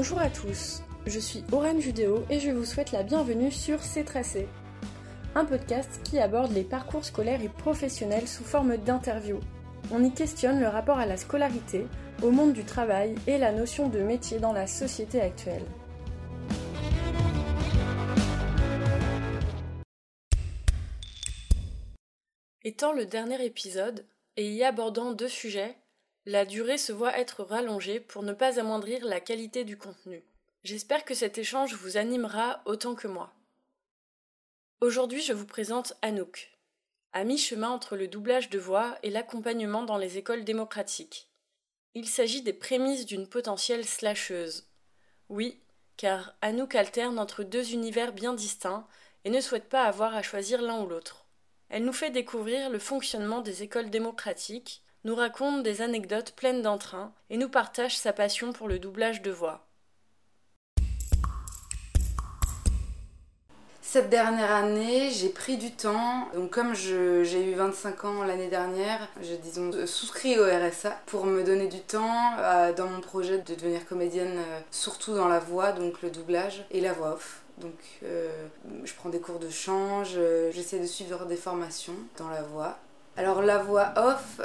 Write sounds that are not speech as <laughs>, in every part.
Bonjour à tous, je suis Aurane Judéo et je vous souhaite la bienvenue sur C'est Tracé, un podcast qui aborde les parcours scolaires et professionnels sous forme d'interviews. On y questionne le rapport à la scolarité, au monde du travail et la notion de métier dans la société actuelle. Étant le dernier épisode, et y abordant deux sujets, la durée se voit être rallongée pour ne pas amoindrir la qualité du contenu. J'espère que cet échange vous animera autant que moi. Aujourd'hui, je vous présente Anouk, à mi-chemin entre le doublage de voix et l'accompagnement dans les écoles démocratiques. Il s'agit des prémices d'une potentielle slasheuse. Oui, car Anouk alterne entre deux univers bien distincts et ne souhaite pas avoir à choisir l'un ou l'autre. Elle nous fait découvrir le fonctionnement des écoles démocratiques, nous raconte des anecdotes pleines d'entrain et nous partage sa passion pour le doublage de voix. Cette dernière année, j'ai pris du temps. Donc, comme j'ai eu 25 ans l'année dernière, j'ai disons souscrit au RSA pour me donner du temps euh, dans mon projet de devenir comédienne, euh, surtout dans la voix, donc le doublage et la voix off. Donc euh, je prends des cours de chant, j'essaie de suivre des formations dans la voix. Alors la voix off,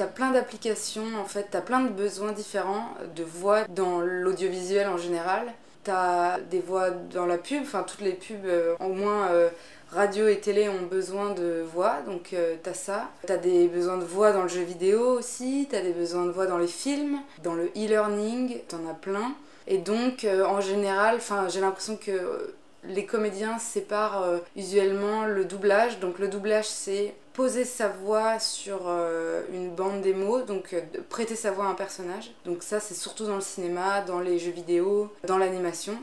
t'as plein d'applications en fait, t'as plein de besoins différents de voix dans l'audiovisuel en général. T'as des voix dans la pub, enfin toutes les pubs euh, au moins euh, radio et télé ont besoin de voix, donc t'as ça. T'as des besoins de voix dans le jeu vidéo aussi, t'as des besoins de voix dans les films, dans le e-learning, t'en as plein. Et donc, en général, j'ai l'impression que les comédiens séparent euh, usuellement le doublage. Donc le doublage c'est poser sa voix sur euh, une bande démo, donc euh, prêter sa voix à un personnage. Donc ça c'est surtout dans le cinéma, dans les jeux vidéo, dans l'animation.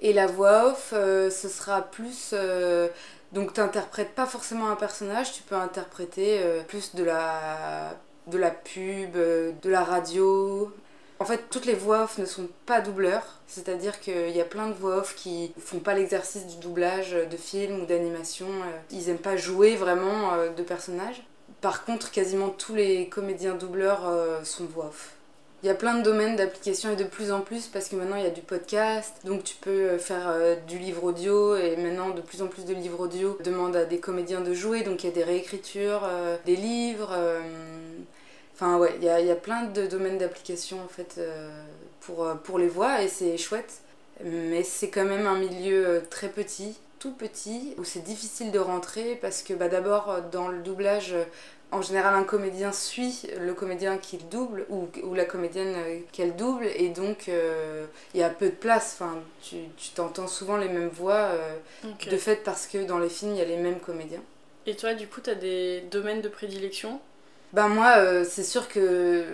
Et la voix off, ce sera plus... donc t'interprètes pas forcément un personnage, tu peux interpréter plus de la, de la pub, de la radio, en fait, toutes les voix off ne sont pas doubleurs, c'est-à-dire qu'il y a plein de voix off qui font pas l'exercice du doublage de film ou d'animation. Euh, ils aiment pas jouer vraiment euh, de personnages. Par contre, quasiment tous les comédiens doubleurs euh, sont voix off. Il y a plein de domaines d'application et de plus en plus parce que maintenant il y a du podcast, donc tu peux faire du livre audio et maintenant de plus en plus de livres audio demandent à des comédiens de jouer, donc il y a des réécritures, des livres. Enfin, ouais, il y a, y a, plein de domaines d'application en fait euh, pour, euh, pour les voix et c'est chouette. Mais c'est quand même un milieu euh, très petit, tout petit, où c'est difficile de rentrer parce que bah, d'abord, dans le doublage, en général, un comédien suit le comédien qu'il double ou, ou la comédienne qu'elle double et donc il y a peu de place. Enfin, tu t'entends souvent les mêmes voix de fait parce que dans les films, il y a les mêmes comédiens. Et toi, du coup, tu as des domaines de prédilection? Ben moi, euh, c'est sûr que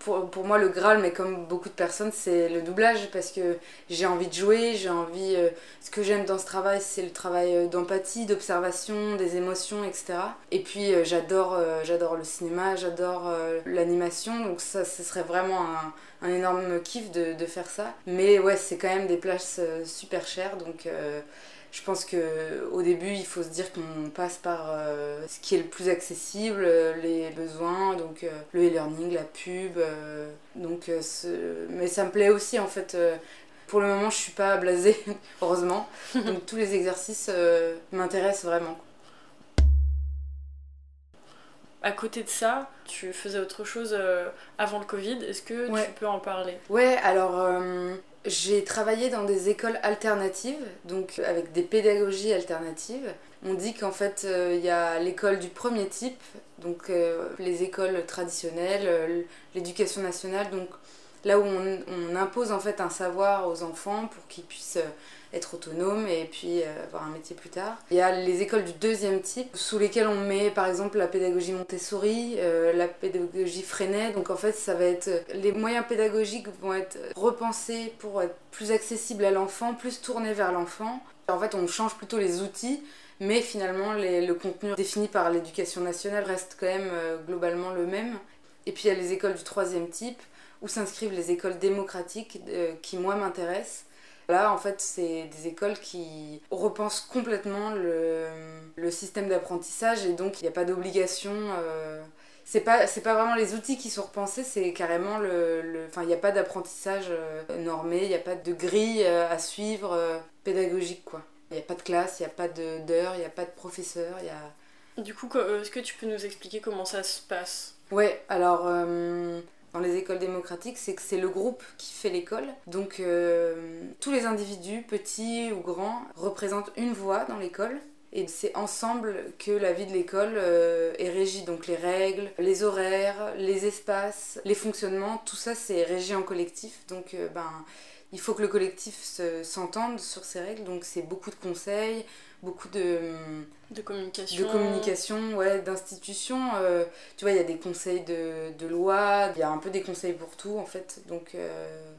pour, pour, moi, le Graal, mais comme beaucoup de personnes, c'est le doublage parce que j'ai envie de jouer, j'ai envie. Euh, ce que j'aime dans ce travail, c'est le travail euh, d'empathie, d'observation, des émotions, etc. Et puis, j'adore j'adore le cinéma, j'adore l'animation, donc ça, ce serait vraiment un, un énorme kiff de, de, faire ça. Mais ouais, c'est quand même des places super chères, donc je pense que au début, il faut se dire qu'on passe par euh, ce qui est le plus accessible, euh, les besoins, donc euh, le e-learning, la pub. donc, mais ça me plaît aussi en fait. pour le moment, je suis pas blasée, <laughs> heureusement. <laughs> donc tous les exercices m'intéressent vraiment. À côté de ça, tu faisais autre chose avant le Covid. Est-ce que tu peux en parler? Ouais, alors j'ai travaillé dans des écoles alternatives, donc avec des pédagogies alternatives. On dit qu'en fait, euh, il y a l'école du premier type, donc euh, les écoles traditionnelles, euh, l'éducation nationale, donc là où on, on, impose en fait un savoir aux enfants pour qu'ils puissent être autonome et puis euh, avoir un métier plus tard. Il y a les écoles du deuxième type sous lesquelles on met par exemple la pédagogie Montessori, euh, la pédagogie Freinet. Donc en fait ça va être les moyens pédagogiques vont être repensés pour être plus accessibles à l'enfant, plus tournés vers l'enfant. En fait on change plutôt les outils mais finalement le contenu défini par l'éducation nationale reste quand même euh, globalement le même. Et puis il y a les écoles du troisième type où s'inscrivent les écoles démocratiques qui moi m'intéressent Là, en fait, c'est des écoles qui repensent complètement le, le système d'apprentissage et donc il n'y a pas d'obligation. Euh, c'est pas c'est pas vraiment les outils qui sont repensés c'est carrément le enfin il n'y a pas d'apprentissage euh, normé il n'y a pas de grille euh, à suivre euh, pédagogique quoi il n'y a pas de classe il n'y a pas d'heure il n'y a pas de professeur il y a du coup est-ce que tu peux nous expliquer comment ça se passe? Ouais alors dans les écoles démocratiques, c'est que c'est le groupe qui fait l'école. Donc tous les individus, petits ou grands, représentent une voix dans l'école. Et c'est ensemble que la vie de l'école euh, est régie. Donc les règles, les horaires, les espaces, les fonctionnements, tout ça c'est régi en collectif. Donc euh, ben, il faut que le collectif s'entende sur ces règles. Donc c'est beaucoup de conseils, beaucoup de, de communication, de communication ouais, d'institutions. Euh, tu vois, il y a des conseils de, de loi, il y a un peu des conseils pour tout en fait. Donc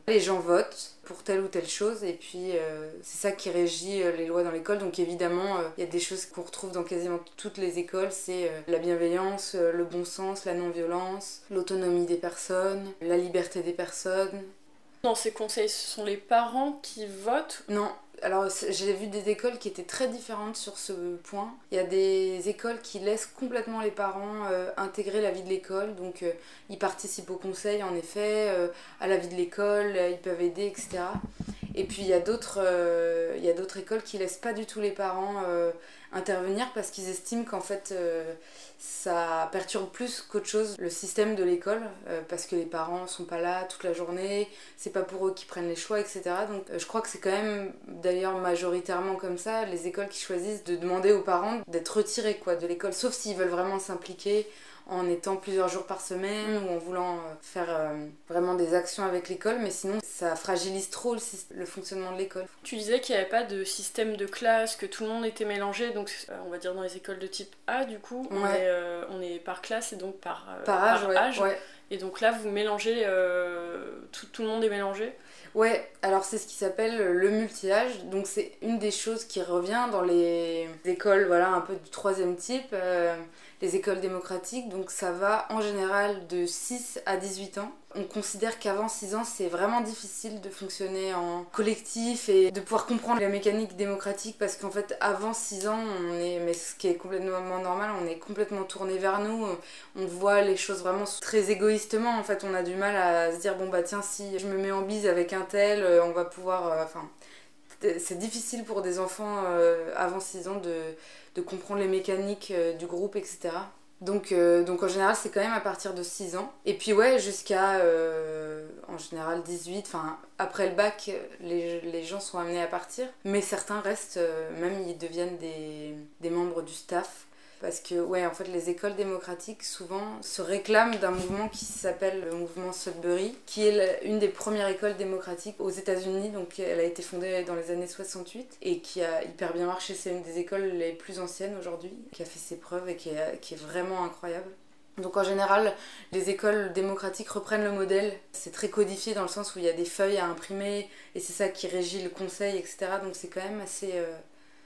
les gens votent pour telle ou telle chose et puis euh, c'est ça qui régit euh, les lois dans l'école donc évidemment euh, il y a des choses qu'on retrouve dans quasiment toutes les écoles c'est la bienveillance le bon sens la non-violence l'autonomie des personnes la liberté des personnes dans ces conseils ce sont les parents qui votent non alors j'ai vu des écoles qui étaient très différentes sur ce point. Il y a des écoles qui laissent complètement les parents euh, intégrer la vie de l'école, donc euh, ils participent au conseil en effet, euh, à la vie de l'école, ils peuvent aider, etc. Et puis il y a d'autres écoles qui laissent pas du tout les parents intervenir parce qu'ils estiment qu'en fait ça perturbe plus qu'autre chose le système de l'école euh, parce que les parents sont pas là toute la journée, c'est pas pour eux qui prennent les choix, etc. Donc euh, je crois que c'est quand même d'ailleurs majoritairement comme ça les écoles qui choisissent de demander aux parents d'être retirés quoi de l'école, sauf s'ils veulent vraiment s'impliquer en étant plusieurs jours par semaine ou en voulant euh, faire euh, vraiment des actions avec l'école, mais sinon ça fragilise trop le, fonctionnement de l'école. Tu disais qu'il n'y avait pas de système de classe, que tout le monde était mélangé, donc euh, on va dire dans les écoles de type A du coup, on, est, on est, par classe et donc par, par âge. Et donc là vous mélangez, tout, tout le monde est mélangé? Ouais, alors c'est ce qui s'appelle le multi-âge. Donc c'est une des choses qui revient dans les écoles voilà, un peu du troisième type les écoles démocratiques, donc ça va en général de 6 à 18 ans. On considère qu'avant 6 ans, c'est vraiment difficile de fonctionner en collectif et de pouvoir comprendre la mécanique démocratique parce qu'en fait, avant 6 ans, on est, mais ce qui est complètement normal, on est complètement tourné vers nous. On voit les choses vraiment très égoïstement. En fait, on a du mal à se dire, bon bah tiens, si je me mets en bise avec un tel, euh, on va pouvoir. Euh, enfin, c'est difficile pour des enfants euh, avant 6 ans de de comprendre les mécaniques euh, du groupe, etc. Donc, euh, donc en général, c'est quand même à partir de 6 ans. Et puis ouais, jusqu'à euh, en général 18, enfin après le bac, les, les, gens sont amenés à partir. Mais certains restent, même ils deviennent des, des membres du staff. Parce que, ouais, en fait, les écoles démocratiques souvent se réclament d'un mouvement qui s'appelle le mouvement Sudbury, qui est une des premières écoles démocratiques aux États-Unis. Donc, elle a été fondée dans les années 68 et qui a hyper bien marché. C'est une des écoles les plus anciennes aujourd'hui, qui a fait ses preuves et qui est, qui est vraiment incroyable. Donc en général, les écoles démocratiques reprennent le modèle. C'est très codifié dans le sens où il y a des feuilles à imprimer et c'est ça qui régit le conseil, etc. Donc c'est quand même assez... Euh,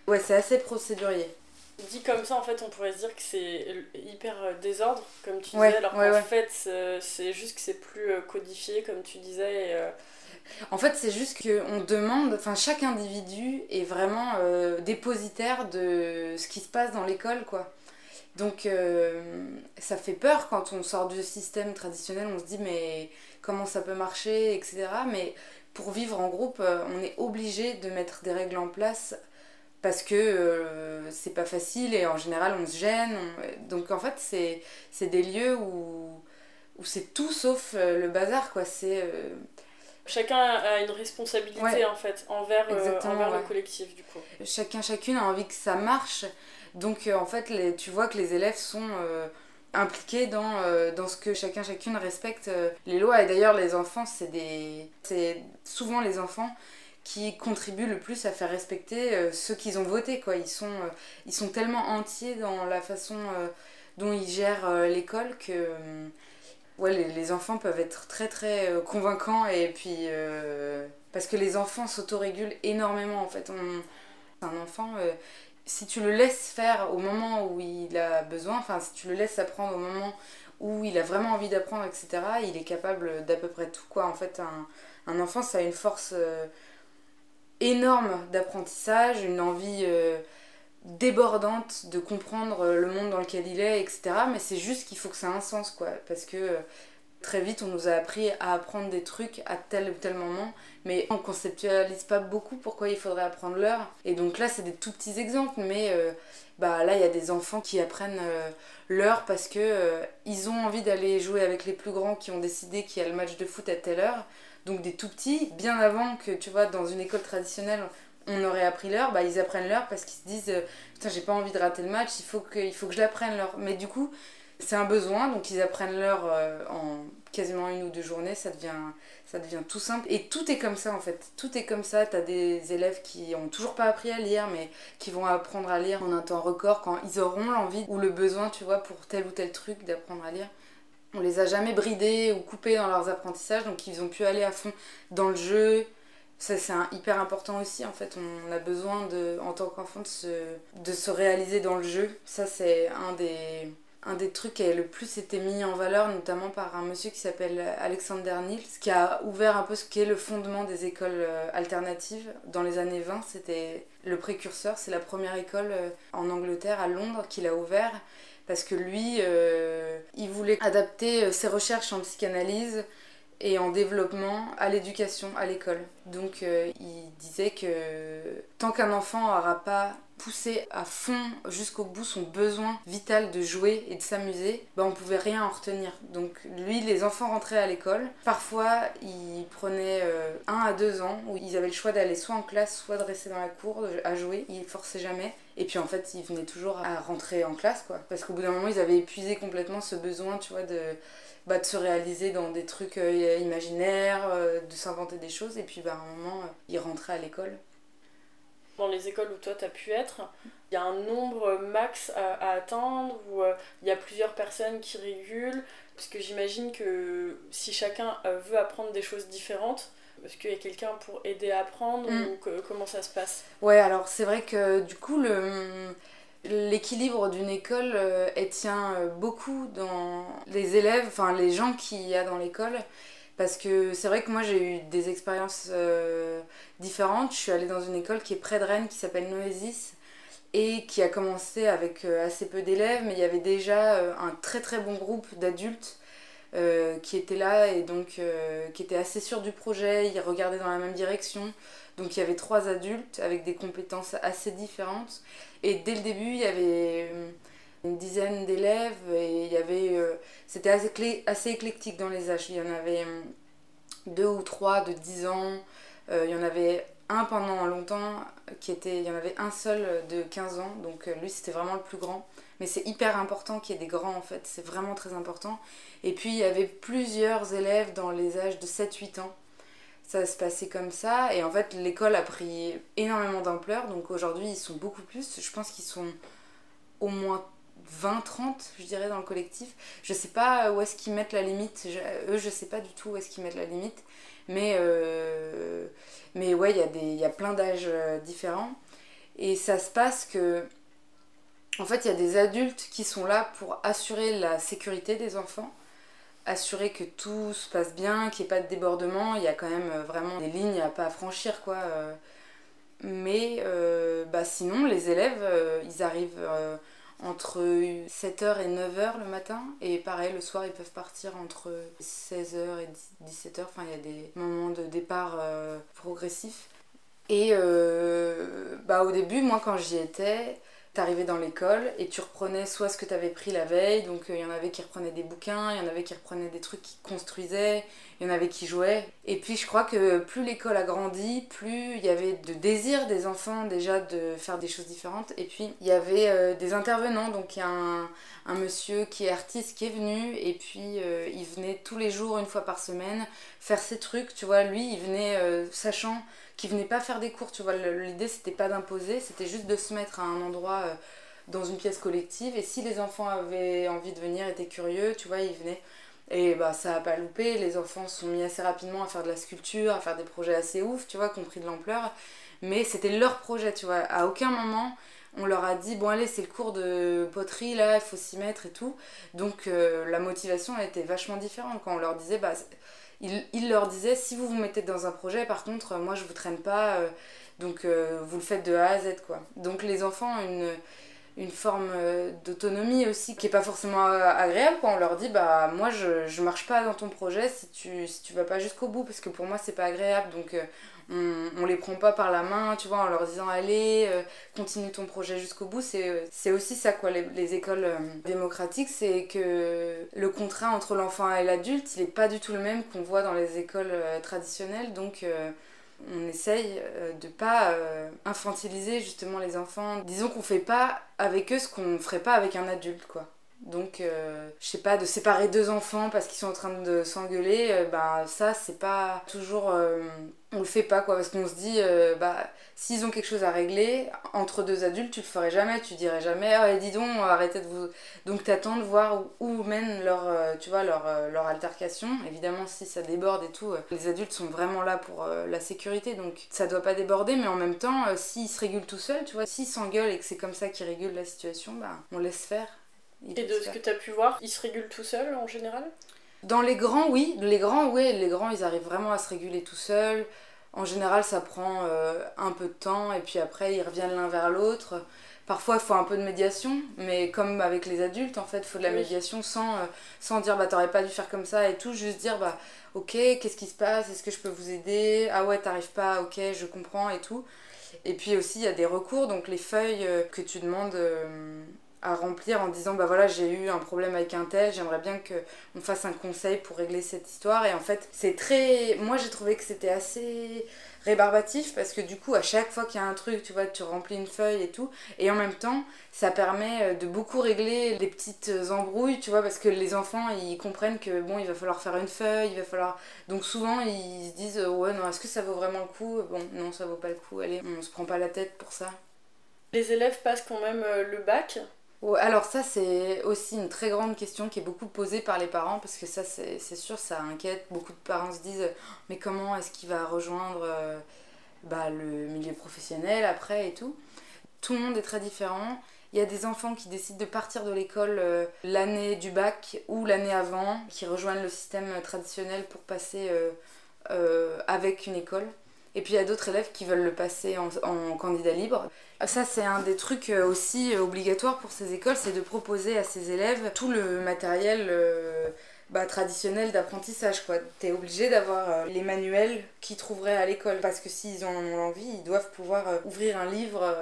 ouais, c'est assez procédurier. Dit comme ça, en fait, on pourrait se dire que c'est hyper euh, désordre, comme tu disais, alors qu'en fait, c'est juste que c'est plus euh, codifié, comme tu disais. Euh, en fait, c'est juste qu'on demande, enfin, chaque individu est vraiment dépositaire de ce qui se passe dans l'école, quoi. Donc, ça fait peur quand on sort du système traditionnel, on se dit, mais comment ça peut marcher, etc. Mais pour vivre en groupe, on est obligé de mettre des règles en place parce que euh, c'est pas facile et en général on se gêne. Donc en fait, c'est des lieux où, où c'est tout sauf euh, le bazar, quoi. C'est. Euh, chacun a une responsabilité en fait envers, envers le collectif du coup. Chacun, chacune a envie que ça marche. Donc en fait, les, tu vois que les élèves sont impliqués dans, dans ce que chacun, chacune respecte les lois. Et d'ailleurs, les enfants, c'est des. C'est souvent les enfants qui contribuent le plus à faire respecter euh, ceux qu'ils ont voté. Quoi. Ils, sont, euh, ils sont tellement entiers dans la façon euh, dont ils gèrent l'école que ouais, les, les, enfants peuvent être très très convaincants. Et puis, parce que les enfants s'autorégulent énormément en fait. Un enfant, si tu le laisses faire au moment où il a besoin, enfin si tu le laisses apprendre au moment où il a vraiment envie d'apprendre, etc., il est capable d'à peu près tout. Quoi. En fait, un, un enfant, ça a une force énorme d'apprentissage, une envie euh, débordante de comprendre le monde dans lequel il est, etc. Mais c'est juste qu'il faut que ça ait un sens, quoi. Parce que très vite, on nous a appris à apprendre des trucs à tel ou tel moment, mais on conceptualise pas beaucoup pourquoi il faudrait apprendre l'heure. Et donc là, c'est des tout petits exemples, mais euh, bah là, il y a des enfants qui apprennent euh, l'heure parce que euh, ils ont envie d'aller jouer avec les plus grands qui ont décidé qu'il y a le match de foot à telle heure. Donc des tout petits, bien avant que tu vois, dans une école traditionnelle, on aurait appris l'heure, bah ils apprennent l'heure parce qu'ils se disent putain, j'ai pas envie de rater le match, il faut que, il faut que je l'apprenne l'heure. Mais du coup, c'est un besoin, donc ils apprennent l'heure euh, en quasiment une ou deux journées, ça devient, ça devient tout simple. Et tout est comme ça en fait, tout est comme ça. T'as des élèves qui ont toujours pas appris à lire, mais qui vont apprendre à lire en un temps record quand ils auront l'envie ou le besoin, tu vois, pour tel ou tel truc d'apprendre à lire. On les a jamais bridés ou coupés dans leurs apprentissages, donc ils ont pu aller à fond dans le jeu, ça c'est hyper important aussi en fait. On a besoin en tant qu'enfant de se, de se réaliser dans le jeu. Ça c'est un des un des trucs qui a le plus été mis en valeur, notamment par un monsieur qui s'appelle Alexander Niels, qui a ouvert un peu ce qu'est le fondement des écoles euh, alternatives. Dans les années 20, c'était le précurseur, c'est la première école euh, en Angleterre, à Londres, qu'il a ouvert, parce que lui, euh, il voulait adapter ses recherches en psychanalyse et en développement à l'éducation, à l'école. Donc il disait que tant qu'un enfant n'aura pas pousser à fond jusqu'au bout son besoin vital de jouer et de s'amuser, bah on pouvait rien en retenir. Donc lui, les enfants rentraient à l'école. Parfois, ils prenaient euh, un à deux ans où ils avaient le choix d'aller soit en classe, soit de rester dans la cour à jouer. Ils forçaient jamais. Et puis en fait, ils venaient toujours à rentrer en classe, quoi. Parce qu'au bout d'un moment, ils avaient épuisé complètement ce besoin, tu de, bah, se réaliser dans des trucs euh, imaginaires, euh, de s'inventer des choses. Et puis, bah, à un moment, ils rentraient à l'école dans les écoles où toi tu as pu être, il y a un nombre max à, atteindre ou euh, il y a plusieurs personnes qui régulent? Parce que j'imagine que si chacun euh, veut apprendre des choses différentes, est-ce qu'il y a quelqu'un pour aider à apprendre mm. ou comment ça se passe? Ouais, alors c'est vrai que du coup, le, l'équilibre d'une école euh, elle tient beaucoup dans les élèves, enfin les gens qu'il y a dans l'école. Parce que c'est vrai que moi j'ai eu des expériences euh, différentes. Je suis allée dans une école qui est près de Rennes qui s'appelle Noésis et qui a commencé avec euh, assez peu d'élèves, mais il y avait déjà euh, un très très bon groupe d'adultes qui étaient là et donc qui étaient assez sûrs du projet, ils regardaient dans la même direction. Donc il y avait trois adultes avec des compétences assez différentes. Et dès le début, il y avait une dizaine d'élèves et il y avait euh, c'était assez, assez éclectique dans les âges. Il y en avait euh, deux ou trois de 10 ans. Euh, il y en avait un pendant longtemps qui était il y en avait un seul de 15 ans. Donc lui c'était vraiment le plus grand. Mais c'est hyper important qu'il y ait des grands en fait. C'est vraiment très important. Et puis il y avait plusieurs élèves dans les âges de 7-8 ans. Ça se passait comme ça. Et en fait l'école a pris énormément d'ampleur. Donc aujourd'hui ils sont beaucoup plus. Je pense qu'ils sont au moins 20-30, je dirais, dans le collectif. Je sais pas où est-ce qu'ils mettent la limite. eux, je sais pas du tout où est-ce qu'ils mettent la limite. Mais, euh, mais ouais, il y, a plein d'âges euh, différents. Et ça se passe que. En fait, il y a des adultes qui sont là pour assurer la sécurité des enfants, assurer que tout se passe bien, qu'il n'y ait pas de débordement. Il y a quand même euh, vraiment des lignes à pas franchir, quoi. Mais bah, sinon, les élèves, ils arrivent entre 7h et 9h le matin. Et pareil, le soir, ils peuvent partir entre 16h et 17h. Enfin, il y a des moments de départ euh, progressifs. Et euh, bah, au début, moi, quand j'y étais, t'arrivais dans l'école et tu reprenais soit ce que t'avais pris la veille, donc euh, il y en avait qui reprenaient des bouquins, il y en avait qui reprenaient des trucs qui construisaient, il y en avait qui jouaient. Et puis je crois que plus l'école a grandi, plus il y avait de désir des enfants déjà de faire des choses différentes. Et puis il y avait euh, des intervenants, donc il y a un, un, monsieur qui est artiste qui est venu et puis euh, il venait tous les jours, une fois par semaine, faire ses trucs, tu vois. Lui, il venait sachant qui venaient pas faire des cours, tu vois. L'idée, c'était pas d'imposer, c'était juste de se mettre à un endroit euh, dans une pièce collective. Et si les enfants avaient envie de venir, étaient curieux, tu vois, ils venaient. Et bah, ça a pas loupé. Les enfants sont mis assez rapidement à faire de la sculpture, à faire des projets assez ouf, tu vois, compris de l'ampleur. Mais c'était leur projet, tu vois. À aucun moment, on leur a dit bon allez c'est le cours de poterie là il faut s'y mettre et tout donc euh, la motivation était vachement différente quand on leur disait bah il, leur disait si vous vous mettez dans un projet, par contre, moi je vous traîne pas, euh, Donc vous le faites de A à Z quoi. Donc les enfants ont une une forme d'autonomie aussi qui est pas forcément agréable quand on leur dit bah moi je, je marche pas dans ton projet si tu si tu vas pas jusqu'au bout parce que pour moi c'est pas agréable donc on, on les prend pas par la main, tu vois, en leur disant allez, euh, continue ton projet jusqu'au bout. C'est aussi ça, quoi, les, écoles euh, démocratiques, c'est que le contrat entre l'enfant et l'adulte, il est pas du tout le même qu'on voit dans les écoles euh, traditionnelles. Donc, on essaye de pas infantiliser justement les enfants. Disons qu'on fait pas avec eux ce qu'on ferait pas avec un adulte, quoi. Donc, je sais pas, de séparer deux enfants parce qu'ils sont en train de s'engueuler, ben ça, c'est pas toujours on le fait pas quoi. Parce qu'on se dit euh, bah s'ils ont quelque chose à régler entre deux adultes tu le ferais jamais tu dirais jamais ah dis donc arrêtez de vous donc t'attends de voir où, mène leur euh, tu vois leur, euh, leur altercation. Évidemment si ça déborde et tout les adultes sont vraiment là pour la sécurité donc ça doit pas déborder mais en même temps s'ils se régulent tout seuls tu vois s'ils s'engueulent et que c'est comme ça qu'ils régulent la situation bah on laisse faire et de ce que tu as pu voir ils se régulent tout seuls en général? Dans les grands, oui. Les grands, oui, les grands, ils arrivent vraiment à se réguler tout seuls. En général, ça prend euh, un peu de temps et puis après, ils reviennent l'un vers l'autre. Parfois, il faut un peu de médiation, mais comme avec les adultes, en fait, il faut de la médiation sans, euh, sans dire bah t'aurais pas dû faire comme ça et tout, juste dire bah ok, qu'est-ce qui se passe, est-ce que je peux vous aider? Ah ouais, t'arrives pas, ok, je comprends et tout. Et puis aussi, il y a des recours, donc les feuilles euh, que tu demandes à remplir en disant bah voilà j'ai eu un problème avec un tel j'aimerais bien que on fasse un conseil pour régler cette histoire. Et en fait c'est très moi j'ai trouvé que c'était assez rébarbatif parce que du coup à chaque fois qu'il y a un truc tu vois tu remplis une feuille et tout. Et en même temps ça permet euh, de beaucoup régler les petites embrouilles tu vois parce que les enfants ils comprennent que bon il va falloir faire une feuille il va falloir donc souvent ils se disent ouais non est-ce que ça vaut vraiment le coup? Bon non ça vaut pas le coup allez on se prend pas la tête pour ça. Les élèves passent quand même euh, le bac alors ça c'est aussi une très grande question qui est beaucoup posée par les parents parce que ça c'est sûr ça inquiète. Beaucoup de parents se disent mais comment est-ce qu'il va rejoindre euh, bah, le milieu professionnel après et tout? Tout le monde est très différent. Il y a des enfants qui décident de partir de l'école euh, l'année du bac ou l'année avant, qui rejoignent le système traditionnel pour passer euh, avec une école. Et puis il y a d'autres élèves qui veulent le passer en, en candidat libre. Ça, c'est un des trucs euh, aussi euh, obligatoires pour ces écoles, c'est de proposer à ces élèves tout le matériel euh, bah, traditionnel d'apprentissage. Tu es obligé d'avoir les manuels qu'ils trouveraient à l'école, parce que s'ils en ont envie, ils doivent pouvoir ouvrir un livre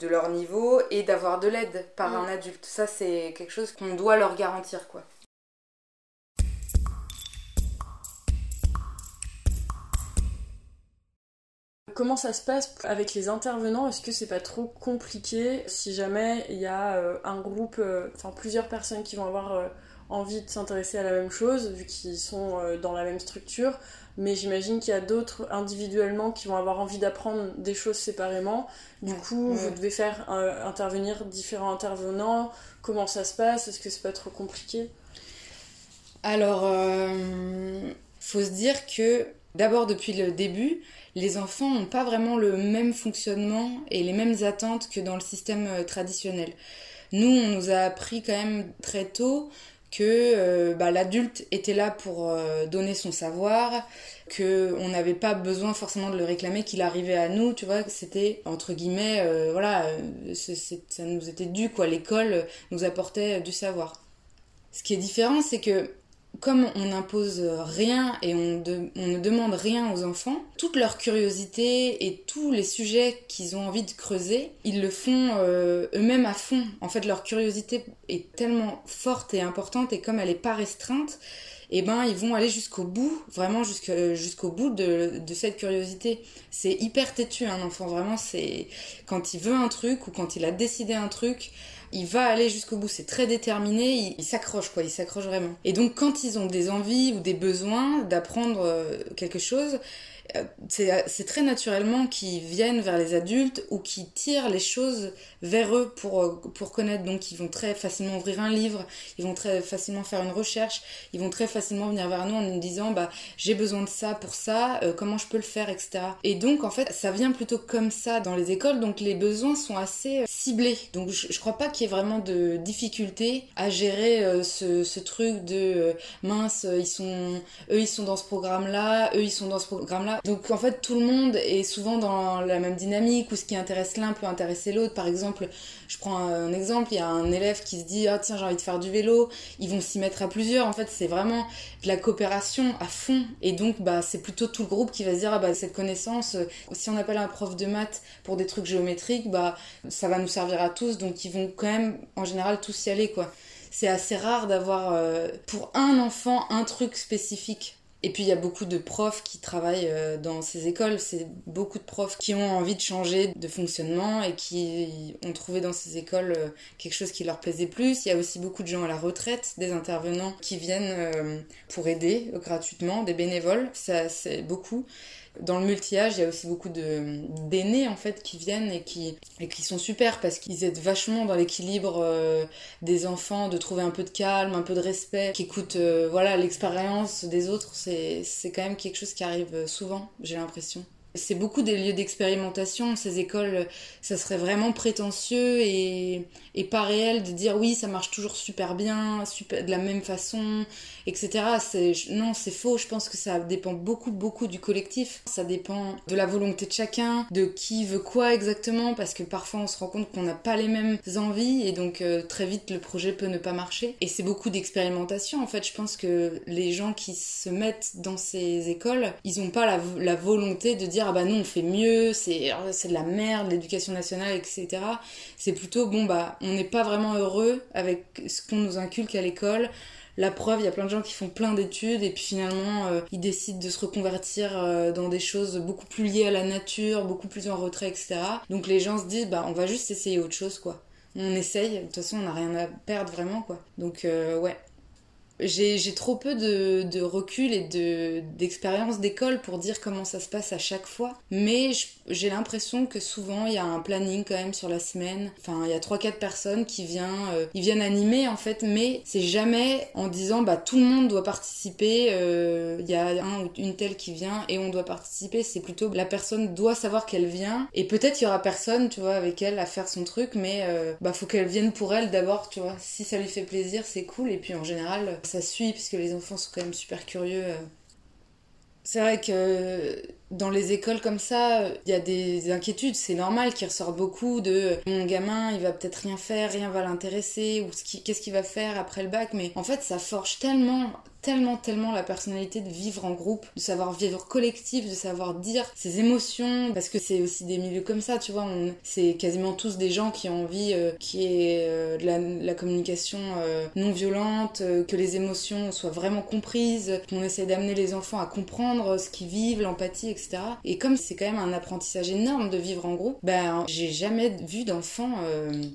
de leur niveau et d'avoir de l'aide par mm. un adulte. Ça, c'est quelque chose qu'on doit leur garantir. quoi. Comment ça se passe avec les intervenants? Est-ce que c'est pas trop compliqué si jamais il y a euh, un groupe, euh, enfin plusieurs personnes qui vont avoir euh, envie de s'intéresser à la même chose, vu qu'ils sont dans la même structure? Mais j'imagine qu'il y a d'autres individuellement qui vont avoir envie d'apprendre des choses séparément. Du coup, vous devez faire intervenir différents intervenants. Comment ça se passe? Est-ce que c'est pas trop compliqué? Alors, faut se dire que d'abord depuis le début, les enfants n'ont pas vraiment le même fonctionnement et les mêmes attentes que dans le système euh, traditionnel. Nous, on nous a appris quand même très tôt que euh, bah, l'adulte était là pour euh, donner son savoir, que on n'avait pas besoin forcément de le réclamer, qu'il arrivait à nous, tu vois, c'était entre guillemets, voilà, ça nous était dû quoi. L'école nous apportait du savoir. Ce qui est différent, c'est que comme on n'impose rien et on, ne demande rien aux enfants, toute leur curiosité et tous les sujets qu'ils ont envie de creuser, ils le font euh, eux-mêmes à fond. En fait, leur curiosité est tellement forte et importante et comme elle n'est pas restreinte, eh ben ils vont aller jusqu'au bout, vraiment jusqu'au bout de, de, cette curiosité. C'est hyper têtu un enfant, vraiment c'est quand il veut un truc ou quand il a décidé un truc, il va aller jusqu'au bout, c'est très déterminé, il, s'accroche quoi, il s'accroche vraiment. Et donc quand ils ont des envies ou des besoins d'apprendre euh, quelque chose, c'est très naturellement qu'ils viennent vers les adultes ou qui tirent les choses vers eux pour, euh, pour connaître. Donc ils vont très facilement ouvrir un livre, ils vont très facilement faire une recherche, ils vont très facilement venir vers nous en nous disant bah j'ai besoin de ça pour ça, euh, comment je peux le faire, etc. Et donc en fait ça vient plutôt comme ça dans les écoles, donc les besoins sont assez ciblés. Donc je, je crois pas qu'il y ait vraiment de difficulté à gérer ce, ce, truc de mince, ils sont, eux ils sont dans ce programme là, eux ils sont dans ce programme là Donc en fait, tout le monde est souvent dans la même dynamique où ce qui intéresse l'un peut intéresser l'autre. Par exemple, je prends un exemple, il y a un élève qui se dit ah tiens j'ai envie de faire du vélo, ils vont s'y mettre à plusieurs. En fait, c'est vraiment de la coopération à fond et donc bah c'est plutôt tout le groupe qui va se dire ah bah cette connaissance, euh, si on appelle un prof de maths pour des trucs géométriques, bah ça va nous servir à tous. Donc ils vont quand même en général tous y aller quoi. C'est assez rare d'avoir euh, pour un enfant un truc spécifique et puis il y a beaucoup de profs qui travaillent euh, dans ces écoles, c'est beaucoup de profs qui ont envie de changer de fonctionnement et qui ont trouvé dans ces écoles euh, quelque chose qui leur plaisait plus. Il y a aussi beaucoup de gens à la retraite, des intervenants qui viennent euh, pour aider gratuitement, des bénévoles, ça c'est beaucoup dans le multi-âge, il y a aussi beaucoup d'aînés en fait qui viennent et qui et qui sont super parce qu'ils aident vachement dans l'équilibre euh, des enfants, de trouver un peu de calme, un peu de respect, qui écoutent euh, voilà l'expérience des autres. C'est quand même quelque chose qui arrive souvent, j'ai l'impression. C'est beaucoup des lieux d'expérimentation. Ces écoles, ça serait vraiment prétentieux et, et, pas réel de dire oui, ça marche toujours super bien, super, de la même façon, etc. Non, c'est faux. Je pense que ça dépend beaucoup, beaucoup du collectif. Ça dépend de la volonté de chacun, de qui veut quoi exactement, parce que parfois on se rend compte qu'on n'a pas les mêmes envies et donc euh, très vite le projet peut ne pas marcher. Et c'est beaucoup d'expérimentation. En fait, je pense que les gens qui se mettent dans ces écoles, ils n'ont pas la, la volonté de dire ah bah nous on fait mieux, c'est c'est de la merde l'éducation nationale etc. C'est plutôt bon bah on n'est pas vraiment heureux avec ce qu'on nous inculque à l'école. La preuve, il y a plein de gens qui font plein d'études et puis finalement euh, ils décident de se reconvertir euh, dans des choses beaucoup plus liées à la nature, beaucoup plus en retrait, etc. Donc les gens se disent bah on va juste essayer autre chose quoi. On essaye, de toute façon on n'a rien à perdre vraiment quoi. Donc euh, ouais, j'ai trop peu de, de, recul et d'expérience d'école pour dire comment ça se passe à chaque fois. Mais j'ai l'impression que souvent il y a un planning quand même sur la semaine. Enfin, il y a 3-4 personnes qui viennent, euh, ils viennent animer en fait, mais c'est jamais en disant bah tout le monde doit participer, euh, il y a un ou une telle qui vient et on doit participer. C'est plutôt la personne doit savoir qu'elle vient et peut-être il y aura personne, tu vois, avec elle à faire son truc, mais euh, bah faut qu'elle vienne pour elle d'abord, tu vois. Si ça lui fait plaisir, c'est cool et puis en général ça suit puisque les enfants sont quand même super curieux. Euh. C'est vrai que dans les écoles comme ça, il y a des inquiétudes, c'est normal qu'ils ressortent beaucoup de mon gamin, il va peut-être rien faire, rien va l'intéresser, ou qu'est-ce qu'il va faire après le bac, mais en fait ça forge tellement tellement, tellement la personnalité de vivre en groupe, de savoir vivre collectif, de savoir dire ses émotions, parce que c'est aussi des milieux comme ça, tu vois, c'est quasiment tous des gens qui ont envie euh, qui est euh, de la, communication euh, non violente, que les émotions soient vraiment comprises, qu'on essaie d'amener les enfants à comprendre ce qu'ils vivent, l'empathie, etc. Et comme c'est quand même un apprentissage énorme de vivre en groupe, ben j'ai jamais vu d'enfants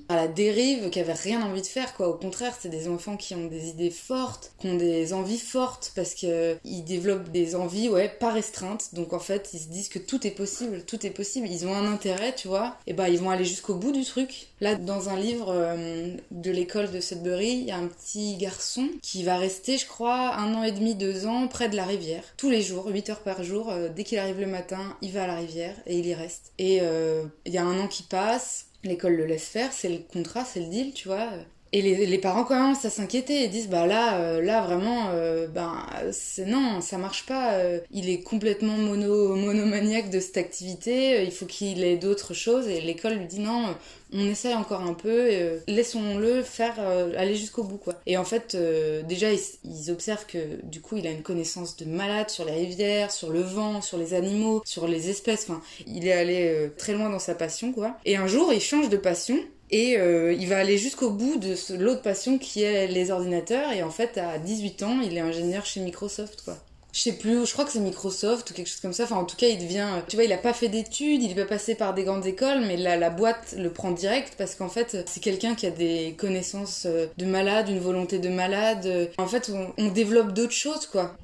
à la dérive qui avaient rien envie de faire, quoi. Au contraire, c'est des enfants qui ont des idées fortes, qui ont des envies forte parce qu'ils euh, développent des envies, ouais, pas restreintes. Donc en fait, ils se disent que tout est possible, tout est possible. Ils ont un intérêt, tu vois. Et bah, ils vont aller jusqu'au bout du truc. Là, dans un livre euh, de l'école de Sudbury, il y a un petit garçon qui va rester, je crois, un an et demi, deux ans près de la rivière. Tous les jours, 8 heures par jour. Euh, dès qu'il arrive le matin, il va à la rivière et il y reste. Et il y a un an qui passe. L'école le laisse faire, c'est le contrat, c'est le deal, tu vois. Et les, parents commencent à s'inquiéter et disent bah là euh, là vraiment euh, ben c'est non ça marche pas euh, il est complètement mono monomaniaque de cette activité il faut qu'il ait d'autres choses. Et l'école lui dit non on essaye encore un peu laissons-le faire aller jusqu'au bout quoi. Et en fait déjà ils, observent que du coup il a une connaissance de malade sur les rivières sur le vent sur les animaux sur les espèces. Enfin il est allé très loin dans sa passion quoi. Et un jour il change de passion et euh, il va aller jusqu'au bout de l'autre passion qui est les ordinateurs. Et en fait, à 18 ans, il est ingénieur chez Microsoft, quoi. Je sais plus, je crois que c'est Microsoft ou quelque chose comme ça. Enfin, en tout cas, il devient. Tu vois, il a pas fait d'études, il est pas passé par des grandes écoles, mais la, la boîte le prend direct parce qu'en fait, c'est quelqu'un qui a des connaissances euh, de malade, une volonté de malade. En fait, on, on développe d'autres choses, quoi.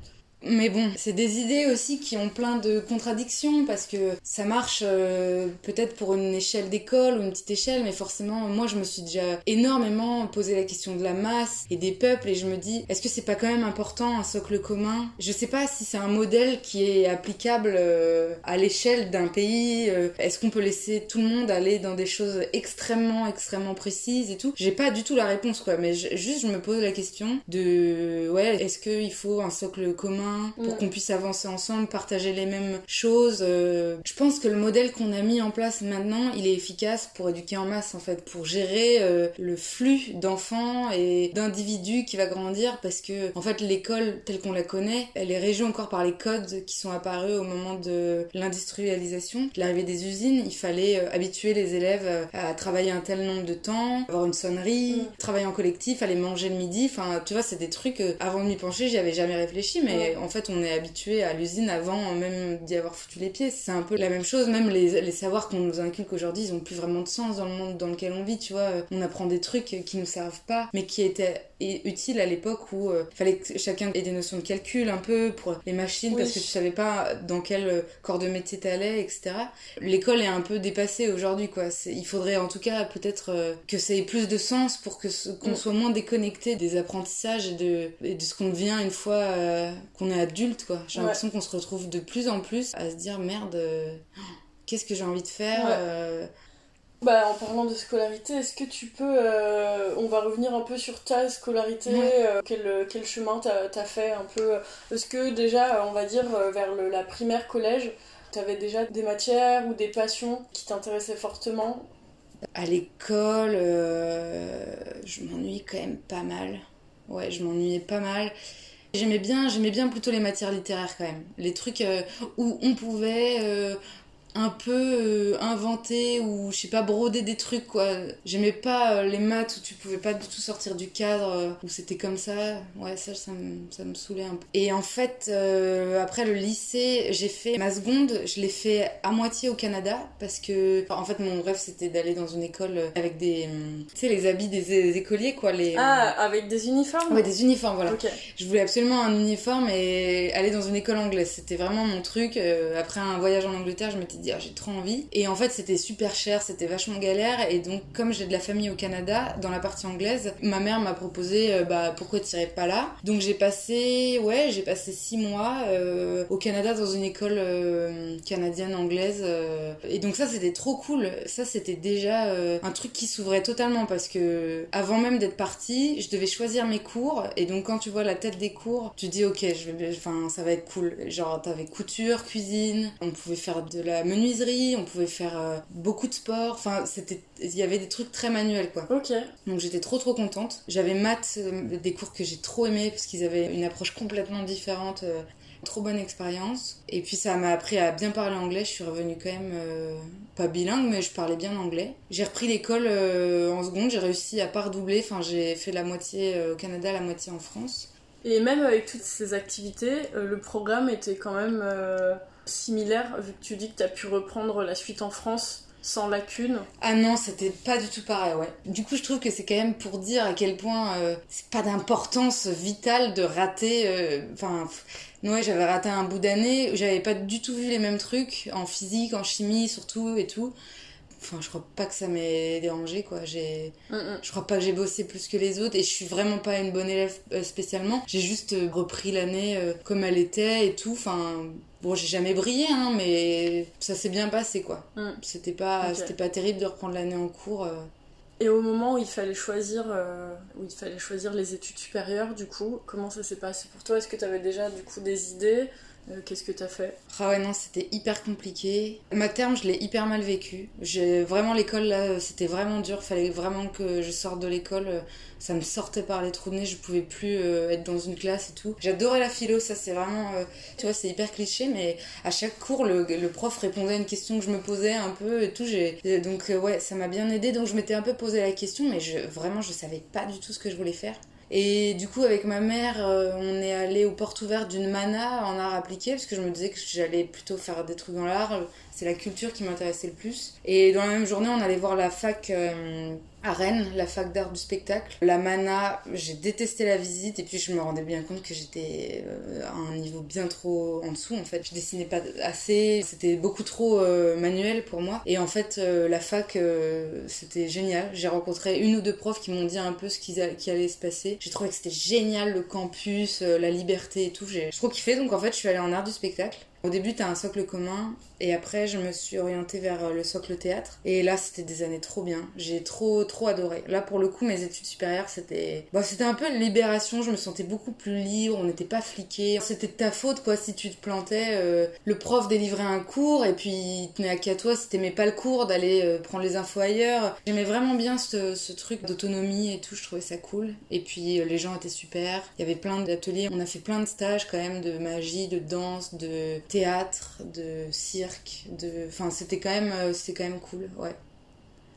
Mais bon, c'est des idées aussi qui ont plein de contradictions parce que ça marche euh, peut-être pour une échelle d'école ou une petite échelle, mais forcément, moi je me suis déjà énormément posé la question de la masse et des peuples et je me dis, est-ce que c'est pas quand même important un socle commun? Je sais pas si c'est un modèle qui est applicable euh, à l'échelle d'un pays. Euh, est-ce qu'on peut laisser tout le monde aller dans des choses extrêmement, extrêmement précises et tout? J'ai pas du tout la réponse quoi, mais juste je me pose la question de, ouais, est-ce qu'il faut un socle commun commun pour qu'on puisse avancer ensemble, partager les mêmes choses. je pense que le modèle qu'on a mis en place maintenant, il est efficace pour éduquer en masse en fait, pour gérer le flux d'enfants et d'individus qui va grandir parce que en fait l'école telle qu'on la connaît, elle est régie encore par les codes qui sont apparus au moment de l'industrialisation, l'arrivée des usines. Il fallait habituer les élèves à travailler un tel nombre de temps, avoir une sonnerie, travailler en collectif, aller manger le midi. Enfin, tu vois, c'est des trucs, euh, avant de m'y pencher, j'y avais jamais réfléchi, mais en fait, on est habitué à l'usine avant même d'y avoir foutu les pieds. C'est un peu la même chose, même les, les savoirs qu'on nous inculque aujourd'hui, ils ont plus vraiment de sens dans le monde dans lequel on vit, tu vois. On apprend des trucs qui nous servent pas, mais qui étaient utiles à l'époque où euh, il fallait que chacun ait des notions de calcul un peu pour les machines parce que tu savais pas dans quel euh, corps de métier t'allais, etc. L'école est un peu dépassée aujourd'hui, quoi. Il faudrait en tout cas peut-être que ça ait plus de sens pour que qu'on mm. soit moins déconnecté des apprentissages et de, de ce qu'on devient une fois euh, qu'on est adulte quoi j'ai l'impression qu'on se retrouve de plus en plus à se dire merde euh, qu'est-ce que j'ai envie de faire euh. Bah, en parlant de scolarité, est-ce que tu peux. on va revenir un peu sur ta scolarité. quel, quel, chemin t'as as fait un peu Est-ce que déjà, on va dire, vers le, la primaire collège, t'avais déjà des matières ou des passions qui t'intéressaient fortement? À l'école, euh, je m'ennuie quand même pas mal. Ouais, je m'ennuyais pas mal. J'aimais bien, j'aimais bien plutôt les matières littéraires quand même. Les trucs euh, où on pouvait euh, un peu euh, inventé ou je sais pas broder des trucs quoi. J'aimais pas euh, les maths où tu pouvais pas du tout sortir du cadre euh, où c'était comme ça. Ouais ça ça me, ça me saoulait un peu. Et en fait après le lycée j'ai fait ma seconde. Je l'ai fait à moitié au Canada parce que en fait mon rêve c'était d'aller dans une école avec des tu sais les habits des, écoliers quoi les ah avec des uniformes ouais des uniformes voilà. Je voulais absolument un uniforme et aller dans une école anglaise. C'était vraiment mon truc. Après un voyage en Angleterre je m'étais dit j'ai trop envie. Et en fait, c'était super cher, c'était vachement galère. Et donc, comme j'ai de la famille au Canada, dans la partie anglaise, ma mère m'a proposé, euh, bah, pourquoi tu irais pas là? Donc, j'ai passé, ouais, j'ai passé six mois euh, au Canada dans une école euh, canadienne anglaise. et donc, ça, c'était trop cool. Ça, c'était déjà un truc qui s'ouvrait totalement parce que avant même d'être partie, je devais choisir mes cours. Et donc, quand tu vois la tête des cours, tu dis, ok, je vais, enfin, ça va être cool. Genre, t'avais couture, cuisine, on pouvait faire de la menuiserie, on pouvait faire euh, beaucoup de sport. Enfin, c'était, il y avait des trucs très manuels, quoi. Ok. Donc j'étais trop trop contente. J'avais maths, euh, des cours que j'ai trop aimé parce qu'ils avaient une approche complètement différente. Euh, trop bonne expérience. Et puis ça m'a appris à bien parler anglais. Je suis revenue quand même pas bilingue, mais je parlais bien anglais. J'ai repris l'école en seconde. J'ai réussi à pas redoubler. Enfin, j'ai fait la moitié au Canada, la moitié en France. Et même avec toutes ces activités, le programme était quand même similaire, vu que tu dis que tu as pu reprendre la suite en France sans lacune Ah non, c'était pas du tout pareil, ouais. Du coup, je trouve que c'est quand même pour dire à quel point euh, c'est pas d'importance vitale de rater. Euh, enfin, ouais, j'avais raté un bout d'année, j'avais pas du tout vu les mêmes trucs en physique, en chimie surtout et tout. Enfin, je crois pas que ça m'ait dérangé, quoi. J'ai... Mm, mm. Je crois pas que j'ai bossé plus que les autres et je suis vraiment pas une bonne élève euh, spécialement. J'ai juste repris l'année comme elle était et tout. Enfin, Bon, j'ai jamais brillé, hein, mais ça s'est bien passé, quoi. Mm. C'était pas, c'était pas terrible de reprendre l'année en cours. Euh. Et au moment où il fallait choisir, euh, où il fallait choisir les études supérieures, du coup, comment ça s'est passé pour toi? Est-ce que tu avais déjà du coup des idées? Euh, Qu'est-ce que t'as fait Ah ouais non c'était hyper compliqué. Ma terme je l'ai hyper mal vécu. J'ai vraiment l'école là c'était vraiment dur. Fallait vraiment que je sorte de l'école. Ça me sortait par les trous de nez. Je pouvais plus euh, être dans une classe et tout. J'adorais la philo. Ça c'est vraiment euh, tu vois c'est hyper cliché mais à chaque cours le, prof répondait à une question que je me posais un peu et tout. J'ai donc ouais ça m'a bien aidé donc je m'étais un peu posé la question mais vraiment je savais pas du tout ce que je voulais faire. Et du coup, avec ma mère, euh, on est allé aux portes ouvertes d'une mana en art appliqué, parce que je me disais que j'allais plutôt faire des trucs dans l'art. C'est la culture qui m'intéressait le plus. Et dans la même journée, on allait voir la fac euh, à Rennes, la fac d'art du spectacle. La mana, j'ai détesté la visite et puis je me rendais bien compte que j'étais euh, à un niveau bien trop en dessous en fait. Je dessinais pas assez, c'était beaucoup trop euh, manuel pour moi. Et en fait, euh, la fac, c'était génial. J'ai rencontré une ou deux profs qui m'ont dit un peu ce qui, allait se passer. J'ai trouvé que c'était génial le campus, la liberté et tout. J'ai trop kiffé donc en fait, je suis allée en art du spectacle. Au début, t'as un socle commun et après, je me suis orientée vers euh, le socle théâtre. Et là, c'était des années trop bien. J'ai trop, trop adoré. Là, pour le coup, mes études supérieures, c'était. Bon, c'était un peu une libération. Je me sentais beaucoup plus libre. On n'était pas fliqués. C'était de ta faute, quoi, si tu te plantais. Euh, le prof délivrait un cours et puis il tenait à qu'à toi, si t'aimais pas le cours, d'aller euh, prendre les infos ailleurs. J'aimais vraiment bien ce, ce truc d'autonomie et tout. Je trouvais ça cool. Et puis, les gens étaient super. Il y avait plein d'ateliers. On a fait plein de stages, quand même, de magie, de danse, de théâtre, de cirque de... Enfin, c'était quand, même, euh, c'était quand même cool, ouais.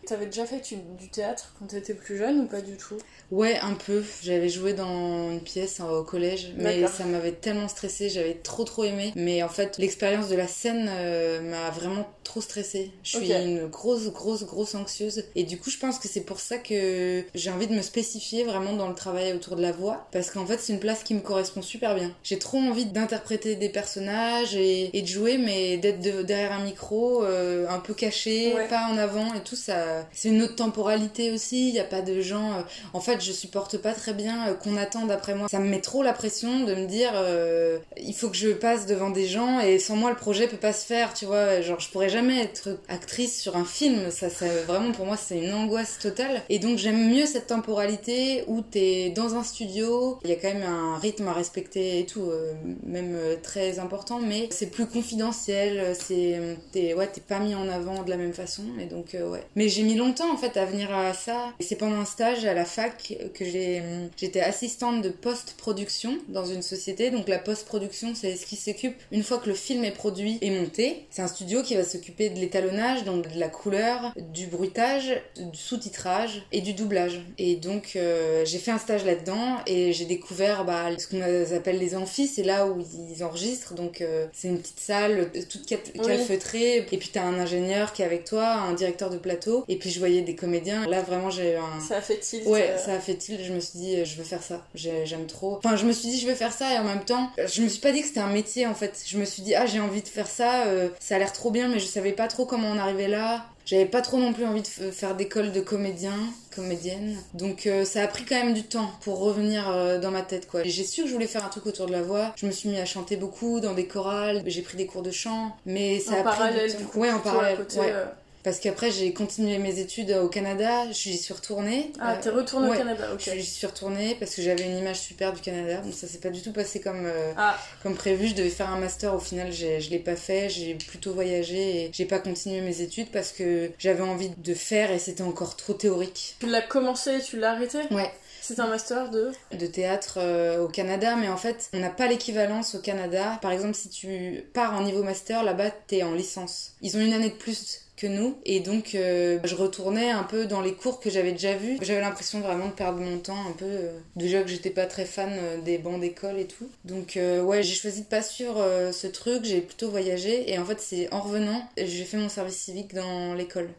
T'avais déjà fait du théâtre quand t'étais plus jeune ou pas du tout Ouais, un peu. J'avais joué dans une pièce au collège, mais ça m'avait tellement stressé, j'avais trop trop aimé. Mais en fait, l'expérience de la scène euh, m'a vraiment trop stressée. Je suis une grosse, grosse, grosse anxieuse. Et du coup, je pense que c'est pour ça que j'ai envie de me spécifier vraiment dans le travail autour de la voix. Parce qu'en fait, c'est une place qui me correspond super bien. J'ai trop envie d'interpréter des personnages et, de jouer, mais d'être derrière un micro, euh, un peu caché, pas en avant et tout. ça C'est une autre temporalité aussi. Il n'y a pas de gens. Euh, en fait, je supporte pas très bien euh, qu'on attende après moi. Ça me met trop la pression de me dire euh, il faut que je passe devant des gens et sans moi le projet peut pas se faire, tu vois. Genre je pourrais jamais être actrice sur un film, ça, ça vraiment pour moi c'est une angoisse totale. Et donc j'aime mieux cette temporalité où t'es dans un studio, il y a quand même un rythme à respecter et tout, euh, même très important, mais c'est plus confidentiel, c'est t'es ouais t'es pas mis en avant de la même façon et donc ouais. Mais mis longtemps en fait à venir à ça. C'est pendant un stage à la fac que j'ai, j'étais assistante de post-production dans une société. Donc la post-production, c'est ce qui s'occupe une fois que le film est produit et monté. C'est un studio qui va s'occuper de l'étalonnage, donc de la couleur, du bruitage, du sous-titrage et du doublage. Et donc euh, j'ai fait un stage là-dedans et j'ai découvert bah, ce qu'on appelle les amphis, c'est là où ils enregistrent. Donc euh, c'est une petite salle toute calfeutrée. Et puis t'as un ingénieur qui est avec toi, un directeur de plateau. Et puis je voyais des comédiens. Là vraiment j'ai un... Ça a fait tilt. Ouais, euh, ça a fait-il, je me suis dit, je veux faire ça. J'aime trop. Enfin, je me suis dit, je veux faire ça et en même temps, je me suis pas dit que c'était un métier en fait. Je me suis dit, ah, j'ai envie de faire ça, euh, ça a l'air trop bien, mais je savais pas trop comment on arrivait là. J'avais pas trop non plus envie de faire d'école de comédien, comédienne. Donc euh, ça a pris quand même du temps pour revenir euh, dans ma tête quoi. J'ai su que je voulais faire un truc autour de la voix. Je me suis mis à chanter beaucoup dans des chorales, j'ai pris des cours de chant, mais ça en a parallèle, pris du coup, ouais, en parallèle. ouais. Parce qu'après, j'ai continué mes études au Canada, j'y suis retournée. Ah, t'es retournée au Canada, ok. J'y suis retournée parce que j'avais une image super du Canada. Bon, ça s'est pas du tout passé comme, euh, ah. comme prévu. Je devais faire un master, au final, je l'ai pas fait. J'ai plutôt voyagé et j'ai pas continué mes études parce que j'avais envie de faire et c'était encore trop théorique. Tu l'as commencé et tu l'as arrêté Ouais. C'est un master de De théâtre euh, au Canada, mais en fait, on n'a pas l'équivalence au Canada. Par exemple, si tu pars en niveau master, là-bas, t'es en licence. Ils ont une année de plus nous. Et donc, euh, je retournais un peu dans les cours que j'avais déjà vus. J'avais l'impression vraiment de perdre mon temps un peu. Euh, déjà que j'étais pas très fan euh, des bancs d'école et tout. Donc, ouais, j'ai choisi de pas suivre ce truc. J'ai plutôt voyagé. Et en fait, c'est en revenant, j'ai fait mon service civique dans l'école.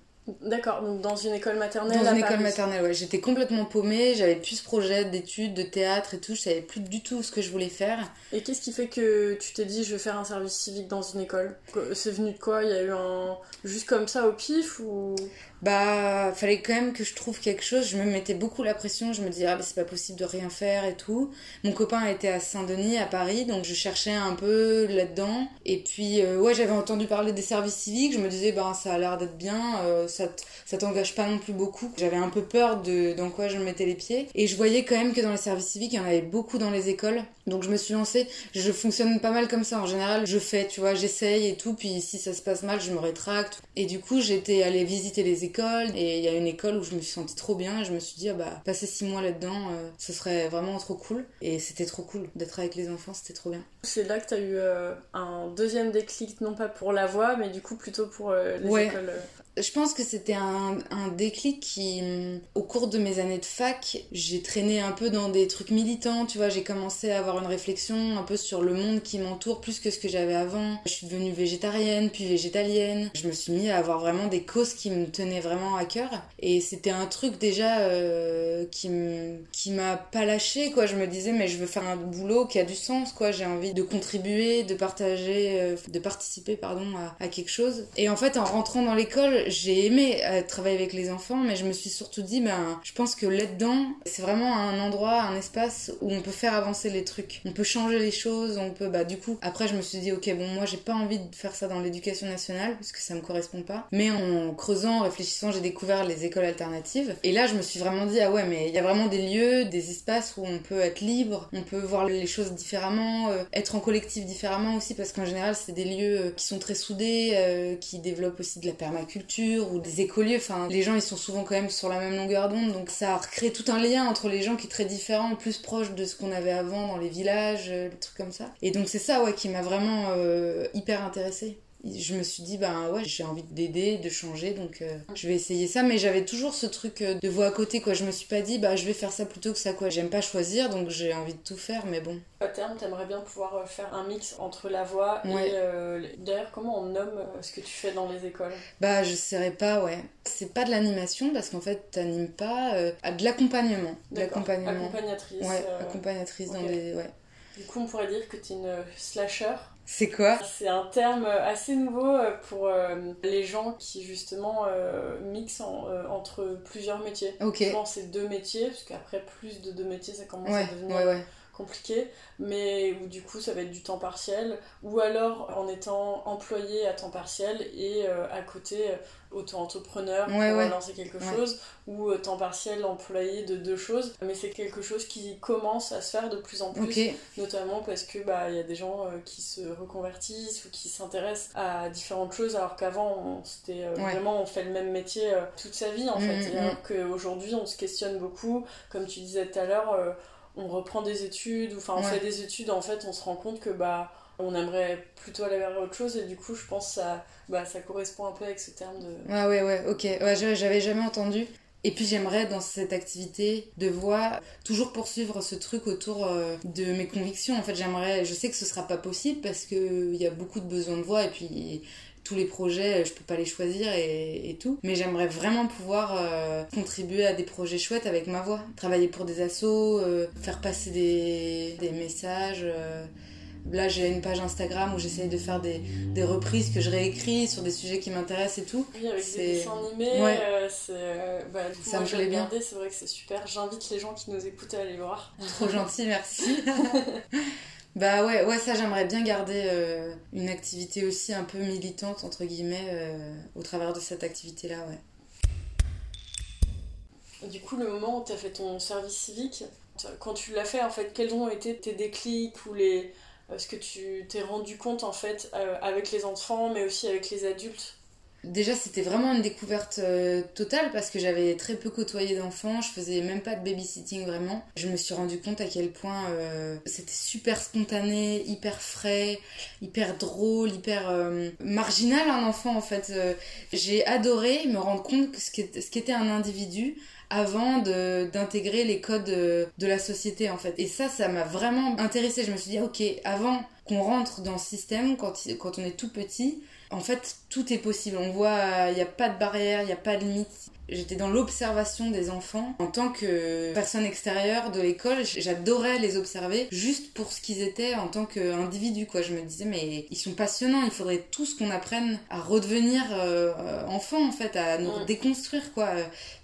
D'accord, donc dans une école maternelle Dans une école maternelle, ouais. J'étais complètement paumée, j'avais plus ce projet d'études, de théâtre et tout, je savais plus du tout ce que je voulais faire. Et qu'est-ce qui fait que tu t'es dit je vais faire un service civique dans une école? C'est venu de quoi? Il y a eu un. juste comme ça au pif ou? Bah fallait quand même que je trouve quelque chose. Je me mettais beaucoup la pression. Je me disais ah bah c'est pas possible de rien faire et tout. Mon copain était à Saint-Denis à Paris donc je cherchais un peu là-dedans. Et puis euh, ouais j'avais entendu parler des services civiques. Je me disais bah ça a l'air d'être bien. Euh, ça ça t'engage pas non plus beaucoup. J'avais un peu peur de dans quoi je mettais les pieds. Et je voyais quand même que dans les services civiques il y en avait beaucoup dans les écoles. Donc je me suis lancée. Je fonctionne pas mal comme ça. En général je fais tu vois j'essaye et tout. Puis si ça se passe mal je me rétracte. Et du coup j'étais allée visiter les écoles et il y a une école où je me suis sentie trop bien et je me suis dit ah bah passer six mois là-dedans euh, ce serait vraiment trop cool. Et c'était trop cool d'être avec les enfants c'était trop bien. C'est là que tu as eu euh, un deuxième déclic non pas pour la voix mais du coup plutôt pour euh, les écoles je pense que c'était un, déclic qui, au cours de mes années de fac, j'ai traîné un peu dans des trucs militants, tu vois, j'ai commencé à avoir une réflexion un peu sur le monde qui m'entoure plus que ce que j'avais avant. Je suis devenue végétarienne, puis végétalienne. Je me suis mis à avoir vraiment des causes qui me tenaient vraiment à cœur. Et c'était un truc déjà euh, qui m'a pas lâché, quoi. Je me disais, mais je veux faire un boulot qui a du sens, quoi. J'ai envie de contribuer, de partager, euh, de participer, pardon, à quelque chose. Et en fait, en rentrant dans l'école, j'ai aimé euh, travailler avec les enfants, mais je me suis surtout dit, ben, je pense que là-dedans, c'est vraiment un endroit, un espace où on peut faire avancer les trucs. On peut changer les choses, on peut, bah, du coup, après, je me suis dit, ok, bon, moi, j'ai pas envie de faire ça dans l'éducation nationale, puisque ça me correspond pas. Mais en creusant, en réfléchissant, j'ai découvert les écoles alternatives. Et là, je me suis vraiment dit, ah ouais, mais il y a vraiment des lieux, des espaces où on peut être libre, on peut voir les choses différemment, euh, être en collectif différemment aussi, parce qu'en général, c'est des lieux euh, qui sont très soudés, qui développent aussi de la permaculture ou des écolieux. Enfin, les gens, ils sont souvent quand même sur la même longueur d'onde, donc ça recrée tout un lien entre les gens qui est très différent, plus proche de ce qu'on avait avant dans les villages, des trucs comme ça. Et donc c'est ça, ouais, qui m'a vraiment hyper intéressée je me suis dit ben ouais j'ai envie d'aider de changer donc euh, je vais essayer ça. Mais j'avais toujours ce truc euh, de voix à côté quoi. Je me suis pas dit bah je vais faire ça plutôt que ça quoi. J'aime pas choisir donc j'ai envie de tout faire mais bon. À terme t'aimerais bien pouvoir euh, faire un mix entre la voix et d'ailleurs comment on nomme ce que tu fais dans les écoles? Bah je saurais pas ouais. C'est pas de l'animation parce qu'en fait t'animes pas à de l'accompagnement. Accompagnatrice ouais accompagnatrice dans des ouais. Du coup on pourrait dire que t'es une slasher c'est quoi C'est un terme assez nouveau euh, pour euh, les gens qui justement euh, mixent entre plusieurs métiers. Ok. Souvent c'est deux métiers, parce qu'après plus de deux métiers ça commence à devenir compliqué, mais où du coup ça va être du temps partiel, ou alors en étant employé à temps partiel et à côté auto-entrepreneur pour lancer quelque chose ou euh, temps partiel employé de deux choses. Mais c'est quelque chose qui commence à se faire de plus en plus notamment parce que bah il y a des gens euh, qui se reconvertissent ou qui s'intéressent à différentes choses alors qu'avant c'était euh, vraiment on fait le même métier toute sa vie en mm, fait. mm, alors mm. qu'aujourd'hui on se questionne beaucoup. Comme tu disais tout à l'heure on reprend des études ou enfin on fait des études en fait on se rend compte que bah on aimerait plutôt aller vers autre chose et du coup je pense que ça, bah, ça correspond un peu avec ce terme de... Ouais ouais ouais ok, ouais, j'avais jamais entendu. Et puis j'aimerais dans cette activité de voix toujours poursuivre ce truc autour euh, de mes convictions. En fait j'aimerais, je sais que ce sera pas possible parce qu'il y a beaucoup de besoins de voix et puis tous les projets, je peux pas les choisir et, tout. Mais j'aimerais vraiment pouvoir euh, contribuer à des projets chouettes avec ma voix. Travailler pour des assos, euh, faire passer des, des messages. Là, j'ai une page Instagram où j'essaye de faire des, des, reprises que je réécris sur des sujets qui m'intéressent et tout. Oui, avec des dessins animés, euh, c'est, euh, bah, ça me plaît bien. C'est vrai que c'est super. J'invite les gens qui nous écoutent à aller voir. Trop gentil, merci. <laughs> bah ouais, ouais, ça j'aimerais bien garder euh, une activité aussi un peu militante, entre guillemets, au travers de cette activité-là, ouais. Du coup, le moment où tu as fait ton service civique, quand tu l'as fait, en fait, quels ont été tes déclics ou les est-ce que tu t'es rendu compte en fait euh, avec les enfants mais aussi avec les adultes? Déjà, c'était vraiment une découverte euh, totale parce que j'avais très peu côtoyé d'enfants, je faisais même pas de babysitting vraiment. Je me suis rendu compte à quel point euh, c'était super spontané, hyper frais, hyper drôle, hyper marginal un enfant en fait. J'ai adoré me rendre compte ce qu'était un individu avant d'intégrer les codes de, la société en fait. Et ça, ça m'a vraiment intéressée. Je me suis dit, ok, avant qu'on rentre dans ce système, quand on est tout petit, en fait, tout est possible. On voit, il n'y a pas de barrière, il n'y a pas de limite. J'étais dans l'observation des enfants en tant que personne extérieure de l'école. J'adorais les observer juste pour ce qu'ils étaient en tant qu'individus. Quoi. Je me disais, mais ils sont passionnants. Il faudrait tous qu'on apprenne à redevenir euh, enfants, en fait, à nous déconstruire. Quoi.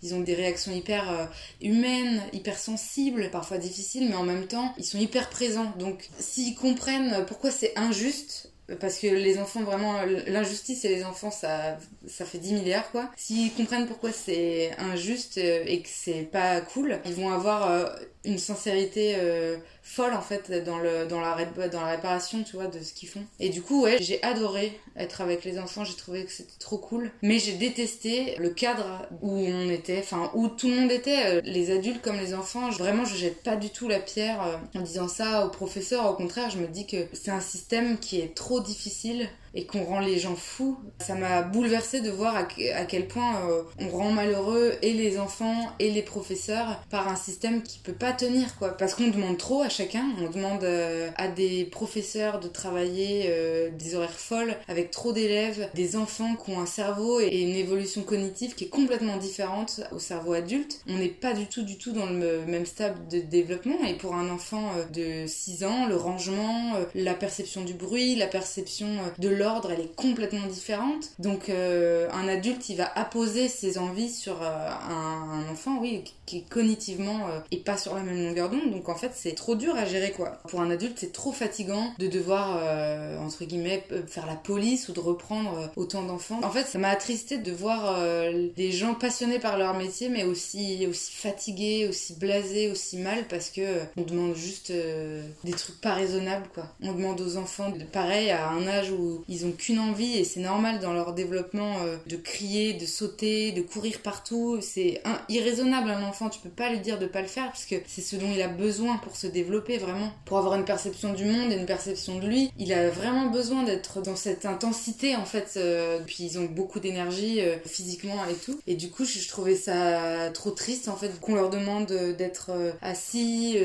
Ils ont des réactions hyper euh, humaines, hyper sensibles, parfois difficiles, mais en même temps, ils sont hyper présents. Donc, s'ils comprennent pourquoi c'est injuste, parce que les enfants vraiment l'injustice et les enfants ça ça fait 10 milliards quoi. S'ils comprennent pourquoi c'est injuste euh, et que c'est pas cool ils vont avoir euh, une sincérité euh, folle en fait dans le dans la dans la réparation tu vois de ce qu'ils font. Et du coup ouais j'ai adoré être avec les enfants j'ai trouvé que c'était trop cool. Mais j'ai détesté le cadre où on était enfin où tout le monde était les adultes comme les enfants. Vraiment je jette pas du tout la pierre en disant ça aux professeurs. Au contraire je me dis que c'est un système qui est trop difficile et qu'on rend les gens fous. Ça m'a bouleversée de voir à, quel point euh, on rend malheureux et les enfants et les professeurs par un système qui peut pas tenir quoi. Parce qu'on demande trop à chacun, on demande euh, à des professeurs de travailler euh, des horaires folles avec trop d'élèves, des enfants qui ont un cerveau et une évolution cognitive qui est complètement différente au cerveau adulte. On n'est pas du tout du tout dans le même stade de développement et pour un enfant de 6 ans, le rangement, la perception du bruit, la perception de l'ordre, elle est complètement différente. Donc euh, un adulte, il va apposer ses envies sur euh, un, enfant, oui, qui cognitivement euh, est pas sur la même longueur d'onde. Donc en fait, c'est trop dur à gérer quoi. Pour un adulte, c'est trop fatigant de devoir entre guillemets faire la police ou de reprendre autant d'enfants. En fait, ça m'a attristé de voir des gens passionnés par leur métier, mais aussi aussi fatigués, aussi blasés, aussi mal parce que on demande juste des trucs pas raisonnables quoi. On demande aux enfants pareil à un âge où ils ont qu'une envie et c'est normal dans leur développement euh, de crier, de sauter, de courir partout. C'est irraisonnable un enfant, tu peux pas lui dire de pas le faire parce que c'est ce dont il a besoin pour se développer vraiment, pour avoir une perception du monde et une perception de lui. Il a vraiment besoin d'être dans cette intensité en fait. Euh, puis ils ont beaucoup d'énergie euh, physiquement et tout. Et du coup, je, trouvais ça trop triste en fait qu'on leur demande d'être assis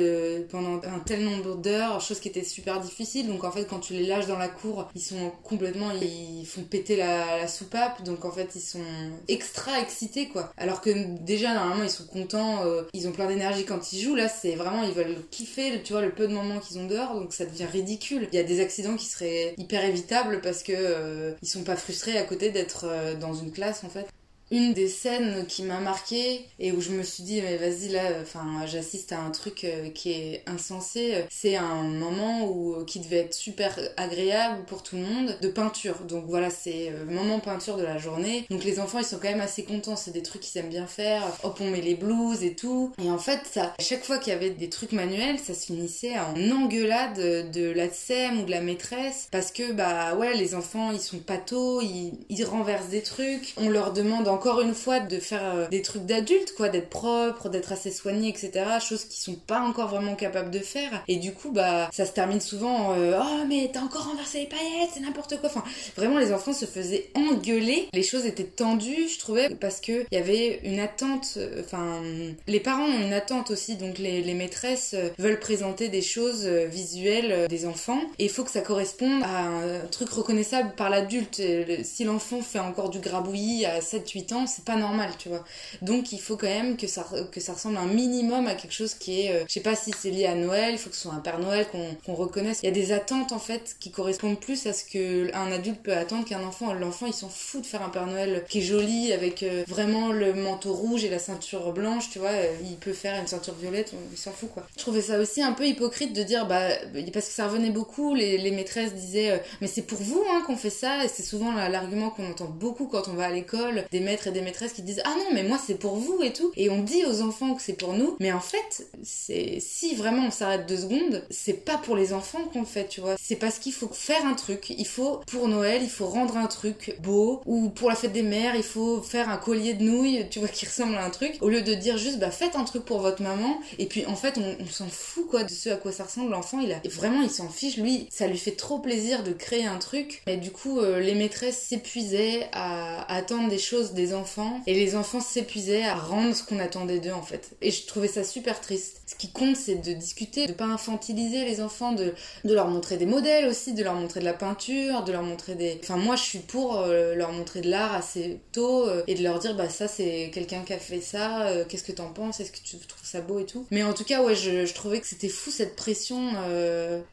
pendant un tel nombre d'heures, chose qui était super difficile. Donc en fait, quand tu les lâches dans la cour, ils sont complètement, ils font péter la, soupape, donc en fait ils sont extra excités quoi. Alors que déjà normalement ils sont contents, euh, ils ont plein d'énergie quand ils jouent, là c'est vraiment, ils veulent kiffer, tu vois, le peu de moments qu'ils ont dehors, donc ça devient ridicule. Il y a des accidents qui seraient hyper évitables parce que euh, ils sont pas frustrés à côté d'être euh, dans une classe en fait une des scènes qui m'a marqué et où je me suis dit mais vas-y là enfin j'assiste à un truc euh, qui est insensé c'est un moment où qui devait être super agréable pour tout le monde de peinture. Donc voilà c'est euh, moment peinture de la journée. Donc les enfants ils sont quand même assez contents. C'est des trucs qu'ils aiment bien faire. Hop on met les blouses et tout. Et en fait ça chaque fois qu'il y avait des trucs manuels ça se finissait en engueulade de la SEM ou de la maîtresse. Parce que bah ouais les enfants ils sont patos ils, ils renversent des trucs. On leur demande encore encore une fois de faire euh, des trucs d'adultes, quoi, d'être propre, d'être assez soigné, etc. Choses qui sont pas encore vraiment capables de faire. Et du coup, bah, ça se termine souvent, euh, oh, mais t'as encore renversé les paillettes, c'est n'importe quoi. Enfin, vraiment, les enfants se faisaient engueuler. Les choses étaient tendues, je trouvais, parce que il y avait une attente, euh, enfin, les parents ont une attente aussi, donc les, les maîtresses veulent présenter des choses visuelles des enfants. Et il faut que ça corresponde à un truc reconnaissable par l'adulte. Si l'enfant fait encore du grabouillis à 7-8 c'est pas normal, tu vois. Donc il faut quand même que ça, ressemble un minimum à quelque chose qui est, euh, je sais pas si c'est lié à Noël, il faut que ce soit un Père Noël, qu'on reconnaisse. Il y a des attentes en fait qui correspondent plus à ce qu'un adulte peut attendre qu'un enfant. L'enfant il s'en fout de faire un Père Noël qui est joli avec euh, vraiment le manteau rouge et la ceinture blanche, tu vois. Euh, il peut faire une ceinture violette, il s'en fout quoi. Je trouvais ça aussi un peu hypocrite de dire, bah, parce que ça revenait beaucoup, les, les maîtresses disaient, mais c'est pour vous hein, qu'on fait ça, et c'est souvent l'argument qu'on entend beaucoup quand on va à l'école, des maîtres et des maîtresses qui disent ah non mais moi c'est pour vous et tout. Et on dit aux enfants que c'est pour nous. Mais en fait c'est si vraiment on s'arrête deux secondes c'est pas pour les enfants qu'on fait tu vois. C'est parce qu'il faut faire un truc. Il faut pour Noël il faut rendre un truc beau. Ou pour la fête des mères il faut faire un collier de nouilles tu vois <laughs> qui ressemble à un truc. Au lieu de dire juste bah faites un truc pour votre maman. Et puis en fait on, s'en fout quoi de ce à quoi ça ressemble. L'enfant il a vraiment il s'en fiche. Lui ça lui fait trop plaisir de créer un truc. Mais du coup euh, les maîtresses s'épuisaient à attendre des choses des enfants et les enfants s'épuisaient à rendre ce qu'on attendait d'eux en fait. Et je trouvais ça super triste. Ce qui compte c'est de discuter, de pas infantiliser les enfants, de, de leur montrer des modèles aussi, de leur montrer de la peinture, de leur montrer des... Enfin moi je suis pour euh, leur montrer de l'art assez tôt euh, et de leur dire bah ça c'est quelqu'un qui a fait ça, euh, qu'est-ce que t'en penses, est-ce que tu trouves ça beau et tout. Mais en tout cas ouais je, je trouvais que c'était fou cette pression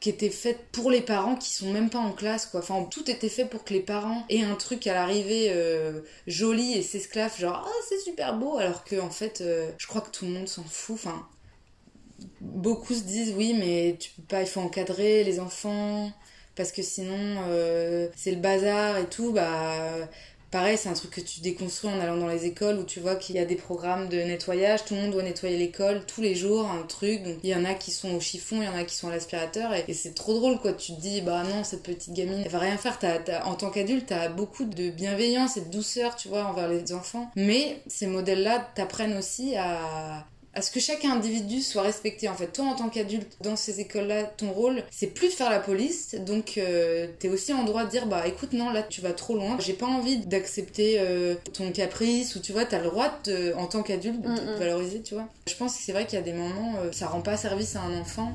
qui était faite pour les parents qui sont même pas en classe quoi. Enfin tout était fait pour que les parents aient un truc à l'arrivée joli et s'esclave genre oh, c'est super beau! Alors que en fait euh, je crois que tout le monde s'en fout enfin beaucoup se disent oui mais tu peux pas il faut encadrer les enfants parce que sinon euh, c'est le bazar et tout bah Pareil, c'est un truc que tu déconstruis en allant dans les écoles où tu vois qu'il y a des programmes de nettoyage, tout le monde doit nettoyer l'école tous les jours, un truc. Donc il y en a qui sont au chiffon, il y en a qui sont à l'aspirateur et, c'est trop drôle quoi. Tu te dis, bah non, cette petite gamine, elle va rien faire. en tant qu'adulte, t'as beaucoup de bienveillance et de douceur, tu vois, envers les enfants. Mais ces modèles-là t'apprennent aussi à, à ce que chaque individu soit respecté. En fait, toi en tant qu'adulte dans ces écoles-là, ton rôle, c'est plus de faire la police, donc euh, t'es aussi en droit de dire bah écoute non là tu vas trop loin, j'ai pas envie d'accepter euh, ton caprice ou tu vois t'as le droit de, en tant qu'adulte de te valoriser, tu vois. Je pense que c'est vrai qu'il y a des moments, euh, ça rend pas service à un enfant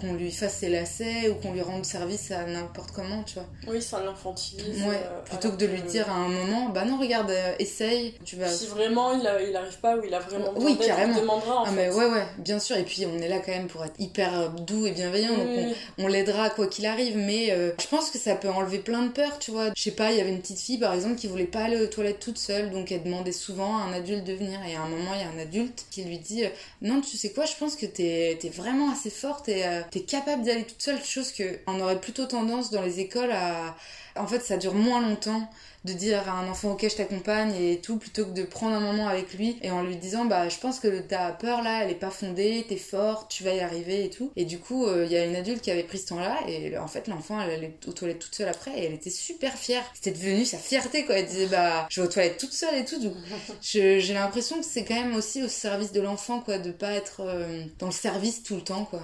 qu'on lui fasse ses lacets ou qu'on lui rende service à n'importe comment, tu vois. Oui, ça l'infantilise. Ouais, plutôt que de lui dire à un moment, bah non, regarde, essaye, tu vas. Si vraiment il, a, il arrive pas ou il a vraiment. Oui, carrément. Il demandera en ah, mais ouais, ouais, bien sûr. Et puis on est là quand même pour être hyper doux et bienveillant, donc on, l'aidera quoi qu'il arrive. Mais je pense que ça peut enlever plein de peur, tu vois. Je sais pas, il y avait une petite fille par exemple qui voulait pas aller aux toilettes toute seule, donc elle demandait souvent à un adulte de venir. Et à un moment, il y a un adulte qui lui dit Non, tu sais quoi, je pense que t'es es vraiment assez forte et euh, t'es capable d'y aller toute seule. Chose qu'on aurait plutôt tendance dans les écoles à. En fait, ça dure moins longtemps de dire à un enfant ok je t'accompagne et tout plutôt que de prendre un moment avec lui et en lui disant bah je pense que ta peur là elle est pas fondée t'es forte tu vas y arriver et tout et du coup euh, il y a une adulte qui avait pris ce temps là et en fait l'enfant elle allait aux toilettes toute seule après et elle était super fière c'était devenu sa fierté quoi elle disait bah je vais aux toilettes toute seule et tout donc <laughs> j'ai l'impression que c'est quand même aussi au service de l'enfant quoi de pas être euh, dans le service tout le temps quoi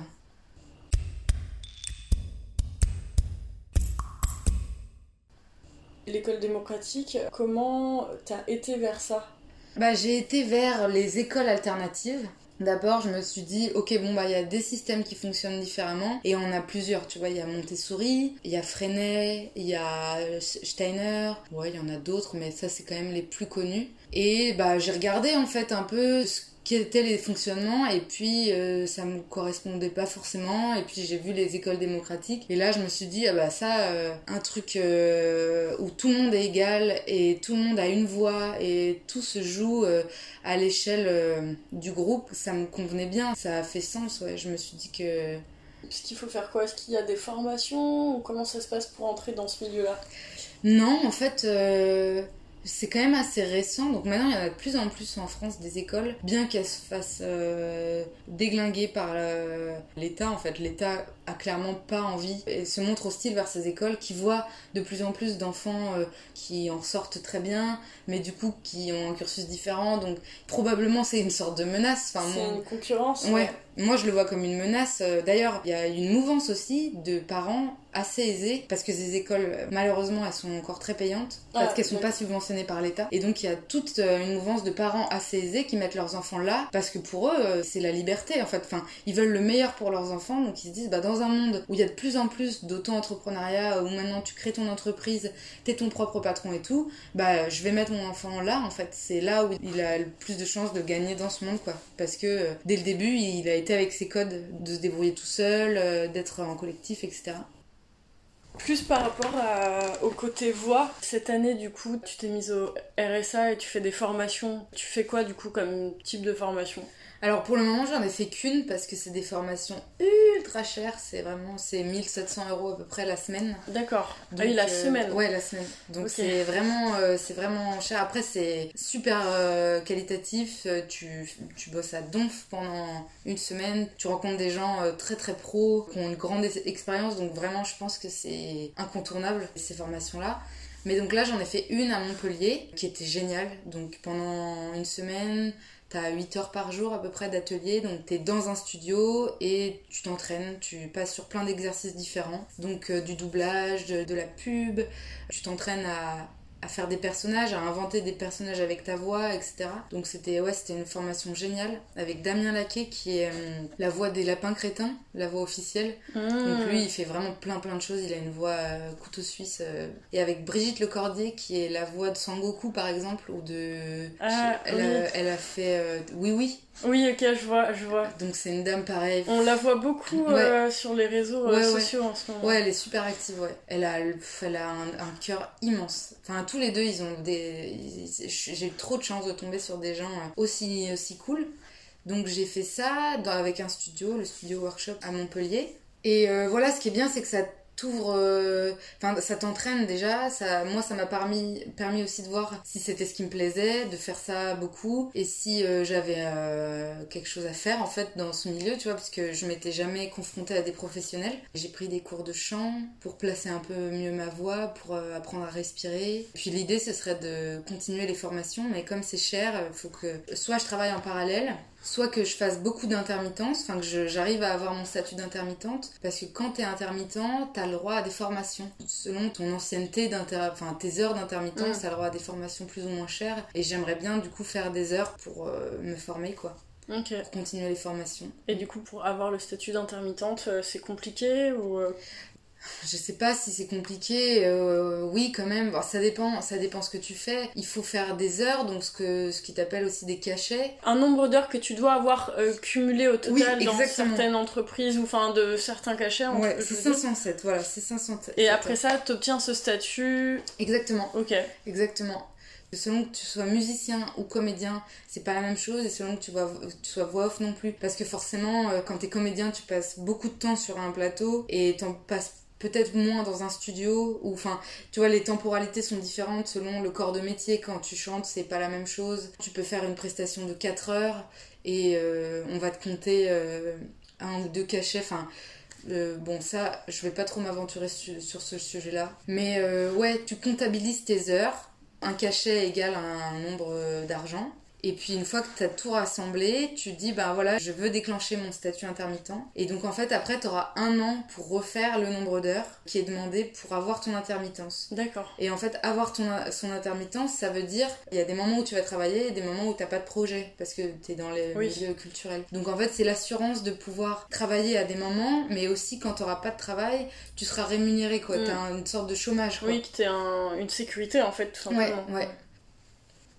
L'école démocratique, comment t'as été vers ça? Bah j'ai été vers les écoles alternatives. D'abord, je me suis dit, ok, bon, bah, il y a des systèmes qui fonctionnent différemment, et on a plusieurs, tu vois, il y a Montessori, il y a Freinet, il y a Steiner, ouais, il y en a d'autres, mais ça, c'est quand même les plus connus. Et, bah, j'ai regardé, en fait, un peu ce quels étaient les fonctionnements et puis euh, ça me correspondait pas forcément et puis j'ai vu les écoles démocratiques et là je me suis dit ah bah ça euh, un truc euh, où tout le monde est égal et tout le monde a une voix et tout se joue à l'échelle du groupe ça me convenait bien ça a fait sens ouais je me suis dit que est-ce qu'il faut faire quoi? Est-ce qu'il y a des formations ou comment ça se passe pour entrer dans ce milieu-là? Non, en fait, c'est quand même assez récent, donc maintenant il y en a de plus en plus en France des écoles, bien qu'elles se fassent euh, déglinguer par euh, l'État. En fait, l'État a clairement pas envie et se montre hostile vers ces écoles qui voient de plus en plus d'enfants euh, qui en sortent très bien, mais du coup qui ont un cursus différent. Donc probablement c'est une sorte de menace. Enfin, c'est une concurrence. Ouais. Moi je le vois comme une menace. D'ailleurs, il y a une mouvance aussi de parents assez aisés parce que ces écoles malheureusement elles sont encore très payantes parce qu'elles sont pas subventionnées par l'État et donc il y a toute euh, une mouvance de parents assez aisés qui mettent leurs enfants là parce que pour eux euh, c'est la liberté en fait enfin ils veulent le meilleur pour leurs enfants donc ils se disent bah dans un monde où il y a de plus en plus d'auto-entrepreneuriat où maintenant tu crées ton entreprise t'es ton propre patron et tout bah je vais mettre mon enfant là en fait. C'est là où il a le plus de chances de gagner dans ce monde quoi. Parce que euh, dès le début il a été avec ses codes de se débrouiller tout seul d'être en collectif etc plus par rapport au côté voix, cette année du coup tu t'es mise au RSA et tu fais des formations. Tu fais quoi du coup comme type de formation? Alors pour le moment, j'en ai fait qu'une parce que c'est des formations ultra chères. C'est vraiment c'est 1700 euros à peu près la semaine. D'accord. Ah oui, la euh, semaine. Ouais, la semaine. Donc c'est vraiment euh, c'est vraiment cher. Après c'est super euh, qualitatif. Tu, tu bosses à Donf pendant une semaine. Tu rencontres des gens très très pros qui ont une grande expérience. Donc vraiment, je pense que c'est incontournable ces formations là. Mais donc là, j'en ai fait une à Montpellier qui était géniale. Donc pendant une semaine, T'as 8 heures par jour à peu près d'atelier, donc t'es dans un studio et tu t'entraînes, tu passes sur plein d'exercices différents. Donc euh, du doublage, de, la pub, tu t'entraînes à, à faire des personnages, à inventer des personnages avec ta voix, etc. Donc c'était ouais, c'était une formation géniale avec Damien Laquet qui est euh, la voix des lapins crétins, la voix officielle. Donc mmh. lui, il fait vraiment plein plein de choses. Il a une voix euh, couteau suisse. Euh. et avec Brigitte Lecordier qui est la voix de Sangoku par exemple ou de. Ah, elle, a, elle, a, fait Oui Oui oui, ok, je vois, je vois. Donc c'est une dame pareille. On la voit beaucoup euh, sur les réseaux euh, sociaux en ce moment. Ouais, elle est super active, ouais. Elle a, elle a un, cœur immense. Enfin, tous les deux, ils ont des... J'ai eu trop de chance de tomber sur des gens euh, aussi, aussi cool. Donc j'ai fait ça dans, avec un studio, le studio workshop à Montpellier. Et voilà, ce qui est bien, c'est que ça t'ouvre euh, enfin ça t'entraîne déjà ça moi ça m'a permis permis aussi de voir si c'était ce qui me plaisait de faire ça beaucoup et si euh, j'avais euh, quelque chose à faire en fait dans ce milieu tu vois parce que je m'étais jamais confrontée à des professionnels. J'ai pris des cours de chant pour placer un peu mieux ma voix pour apprendre à respirer. Puis l'idée ce serait de continuer les formations mais comme c'est cher faut que soit je travaille en parallèle soit que je fasse beaucoup d'intermittence, enfin que j'arrive à avoir mon statut d'intermittente, parce que quand t'es intermittent, t'as le droit à des formations. Selon ton ancienneté, enfin tes heures d'intermittence, mm. t'as le droit à des formations plus ou moins chères, et j'aimerais bien du coup faire des heures pour euh, me former quoi. pour continuer les formations. Et du coup, pour avoir le statut d'intermittente, c'est compliqué ou je sais pas si c'est compliqué. Euh, oui, quand même. ça dépend. Ça dépend ce que tu fais. Il faut faire des heures, donc ce que ce qui t'appelle aussi des cachets. Un nombre d'heures que tu dois avoir euh, cumulé au total dans certaines entreprises ou enfin de certains cachets. Ouais, c'est 507. Voilà, c'est 507. Et après ça, tu obtiens ce statut. Exactement. Ok. Exactement. Selon que tu sois musicien ou comédien, c'est pas la même chose, et selon que tu, tu sois voix off non plus. Parce que forcément, euh, quand t'es comédien, tu passes beaucoup de temps sur un plateau et t'en passes peut-être moins dans un studio ou enfin tu vois les temporalités sont différentes selon le corps de métier. Quand tu chantes c'est pas la même chose. Tu peux faire une prestation de 4 heures et euh, on va te compter euh, un ou deux cachets. Enfin euh, bon ça je vais pas trop m'aventurer sur ce sujet là mais ouais tu comptabilises tes heures. Un cachet égale un nombre d'argent et puis une fois que tu as tout rassemblé, tu dis bah voilà, je veux déclencher mon statut intermittent. Et donc en fait après tu auras un an pour refaire le nombre d'heures qui est demandé pour avoir ton intermittence. D'accord. Et en fait avoir ton son intermittence, ça veut dire il y a des moments où tu vas travailler et des moments où t'as pas de projet parce que tu es dans les milieux culturels. Donc en fait c'est l'assurance de pouvoir travailler à des moments, mais aussi quand tu n'auras pas de travail, tu seras rémunéré quoi. Mm. Tu as une sorte de chômage. Quoi. Oui, que tu un, une sécurité en fait tout simplement. Ouais, ouais.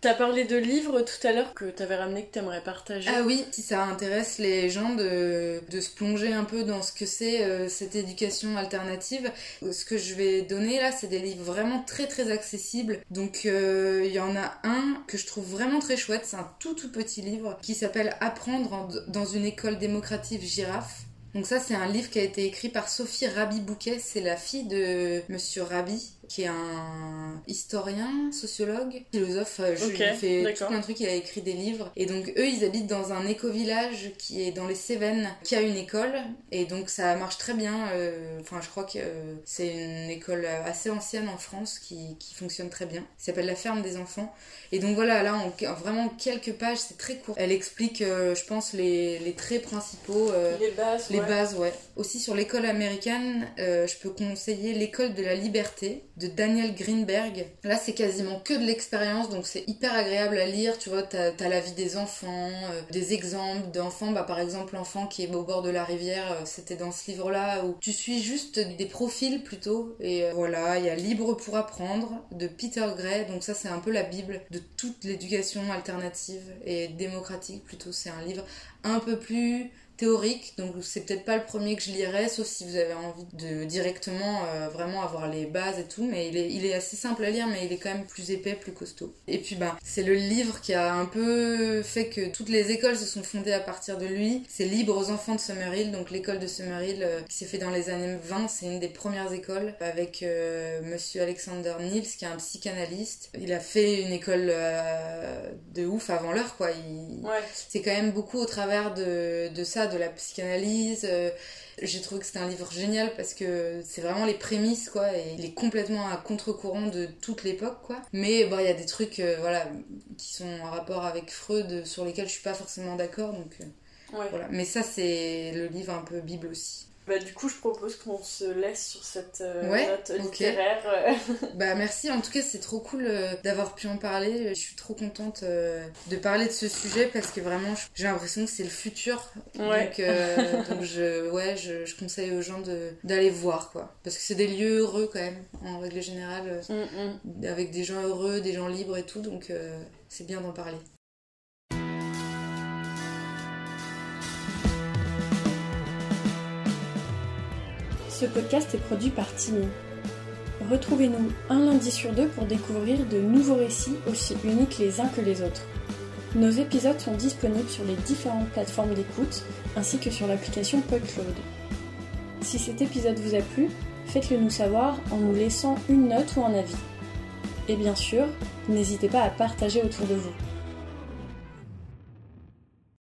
T'as parlé de livres tout à l'heure que t'avais ramené que t'aimerais partager. Ah oui, si ça intéresse les gens de, de se plonger un peu dans ce que c'est euh, cette éducation alternative. Ce que je vais donner là, c'est des livres vraiment très très accessibles. Donc euh, il y en a un que je trouve vraiment très chouette, c'est un tout tout petit livre qui s'appelle Apprendre dans une école démocratique girafe. Donc ça c'est un livre qui a été écrit par Sophie Rabi Bouquet, c'est la fille de Monsieur Rabi qui est un historien, sociologue, philosophe. Euh, il fait tout plein de trucs, il a écrit des livres. Et donc eux, ils habitent dans un éco-village qui est dans les Cévennes, qui a une école. Et donc ça marche très bien. Euh, enfin, je crois que euh, c'est une école assez ancienne en France qui, qui fonctionne très bien. Il s'appelle La Ferme des Enfants. Et donc voilà, là, en, vraiment quelques pages, c'est très court. Elle explique, je pense, les, les, traits principaux. les bases, Les bases, ouais. Aussi sur l'école américaine, je peux conseiller l'école de la liberté de Daniel Greenberg. Là, c'est quasiment que de l'expérience, donc c'est hyper agréable à lire. Tu vois, t'as as la vie des enfants, euh, des exemples d'enfants. Bah, par exemple, l'enfant qui est au bord de la rivière, euh, c'était dans ce livre-là où tu suis juste des profils plutôt. Et euh, voilà, il y a Libre pour apprendre de Peter Gray. Donc ça, c'est un peu la bible de toute l'éducation alternative et démocratique plutôt. C'est un livre un peu plus théorique, donc c'est peut-être pas le premier que je lirai, sauf si vous avez envie de directement euh, vraiment avoir les bases et tout, mais il est, il est assez simple à lire, mais il est quand même plus épais, plus costaud. Et puis ben, c'est le livre qui a un peu fait que toutes les écoles se sont fondées à partir de lui. C'est Libre aux enfants de Summerhill, donc l'école de Summerhill euh, qui s'est fait dans les années 20, c'est une des premières écoles avec euh, monsieur Alexander Niels qui est un psychanalyste. Il a fait une école de ouf avant l'heure, quoi. Il... C'est quand même beaucoup au travers de, de ça de la psychanalyse. Euh, j'ai trouvé que c'était un livre génial parce que c'est vraiment les prémices, quoi, et il est complètement à contre-courant de toute l'époque, quoi. Mais bon, il y a des trucs, euh, voilà, qui sont en rapport avec Freud sur lesquels je suis pas forcément d'accord, donc euh, voilà. Mais ça, c'est le livre un peu bible aussi. Bah, du coup, je propose qu'on se laisse sur cette euh, note littéraire. bah, merci. En tout cas, c'est trop cool euh, d'avoir pu en parler. Je suis trop contente euh, de parler de ce sujet parce que vraiment, j'ai l'impression que c'est le futur. Donc, <laughs> donc je, ouais, je, je, conseille aux gens d'aller voir, quoi. Parce que c'est des lieux heureux, quand même, en règle générale. Mm, mm. Avec des gens heureux, des gens libres et tout. Donc, c'est bien d'en parler. Ce podcast est produit par Timmy. Retrouvez-nous un lundi sur deux pour découvrir de nouveaux récits aussi uniques les uns que les autres. Nos épisodes sont disponibles sur les différentes plateformes d'écoute ainsi que sur l'application PodCloud. Si cet épisode vous a plu, faites-le nous savoir en nous laissant une note ou un avis. Et bien sûr, n'hésitez pas à partager autour de vous.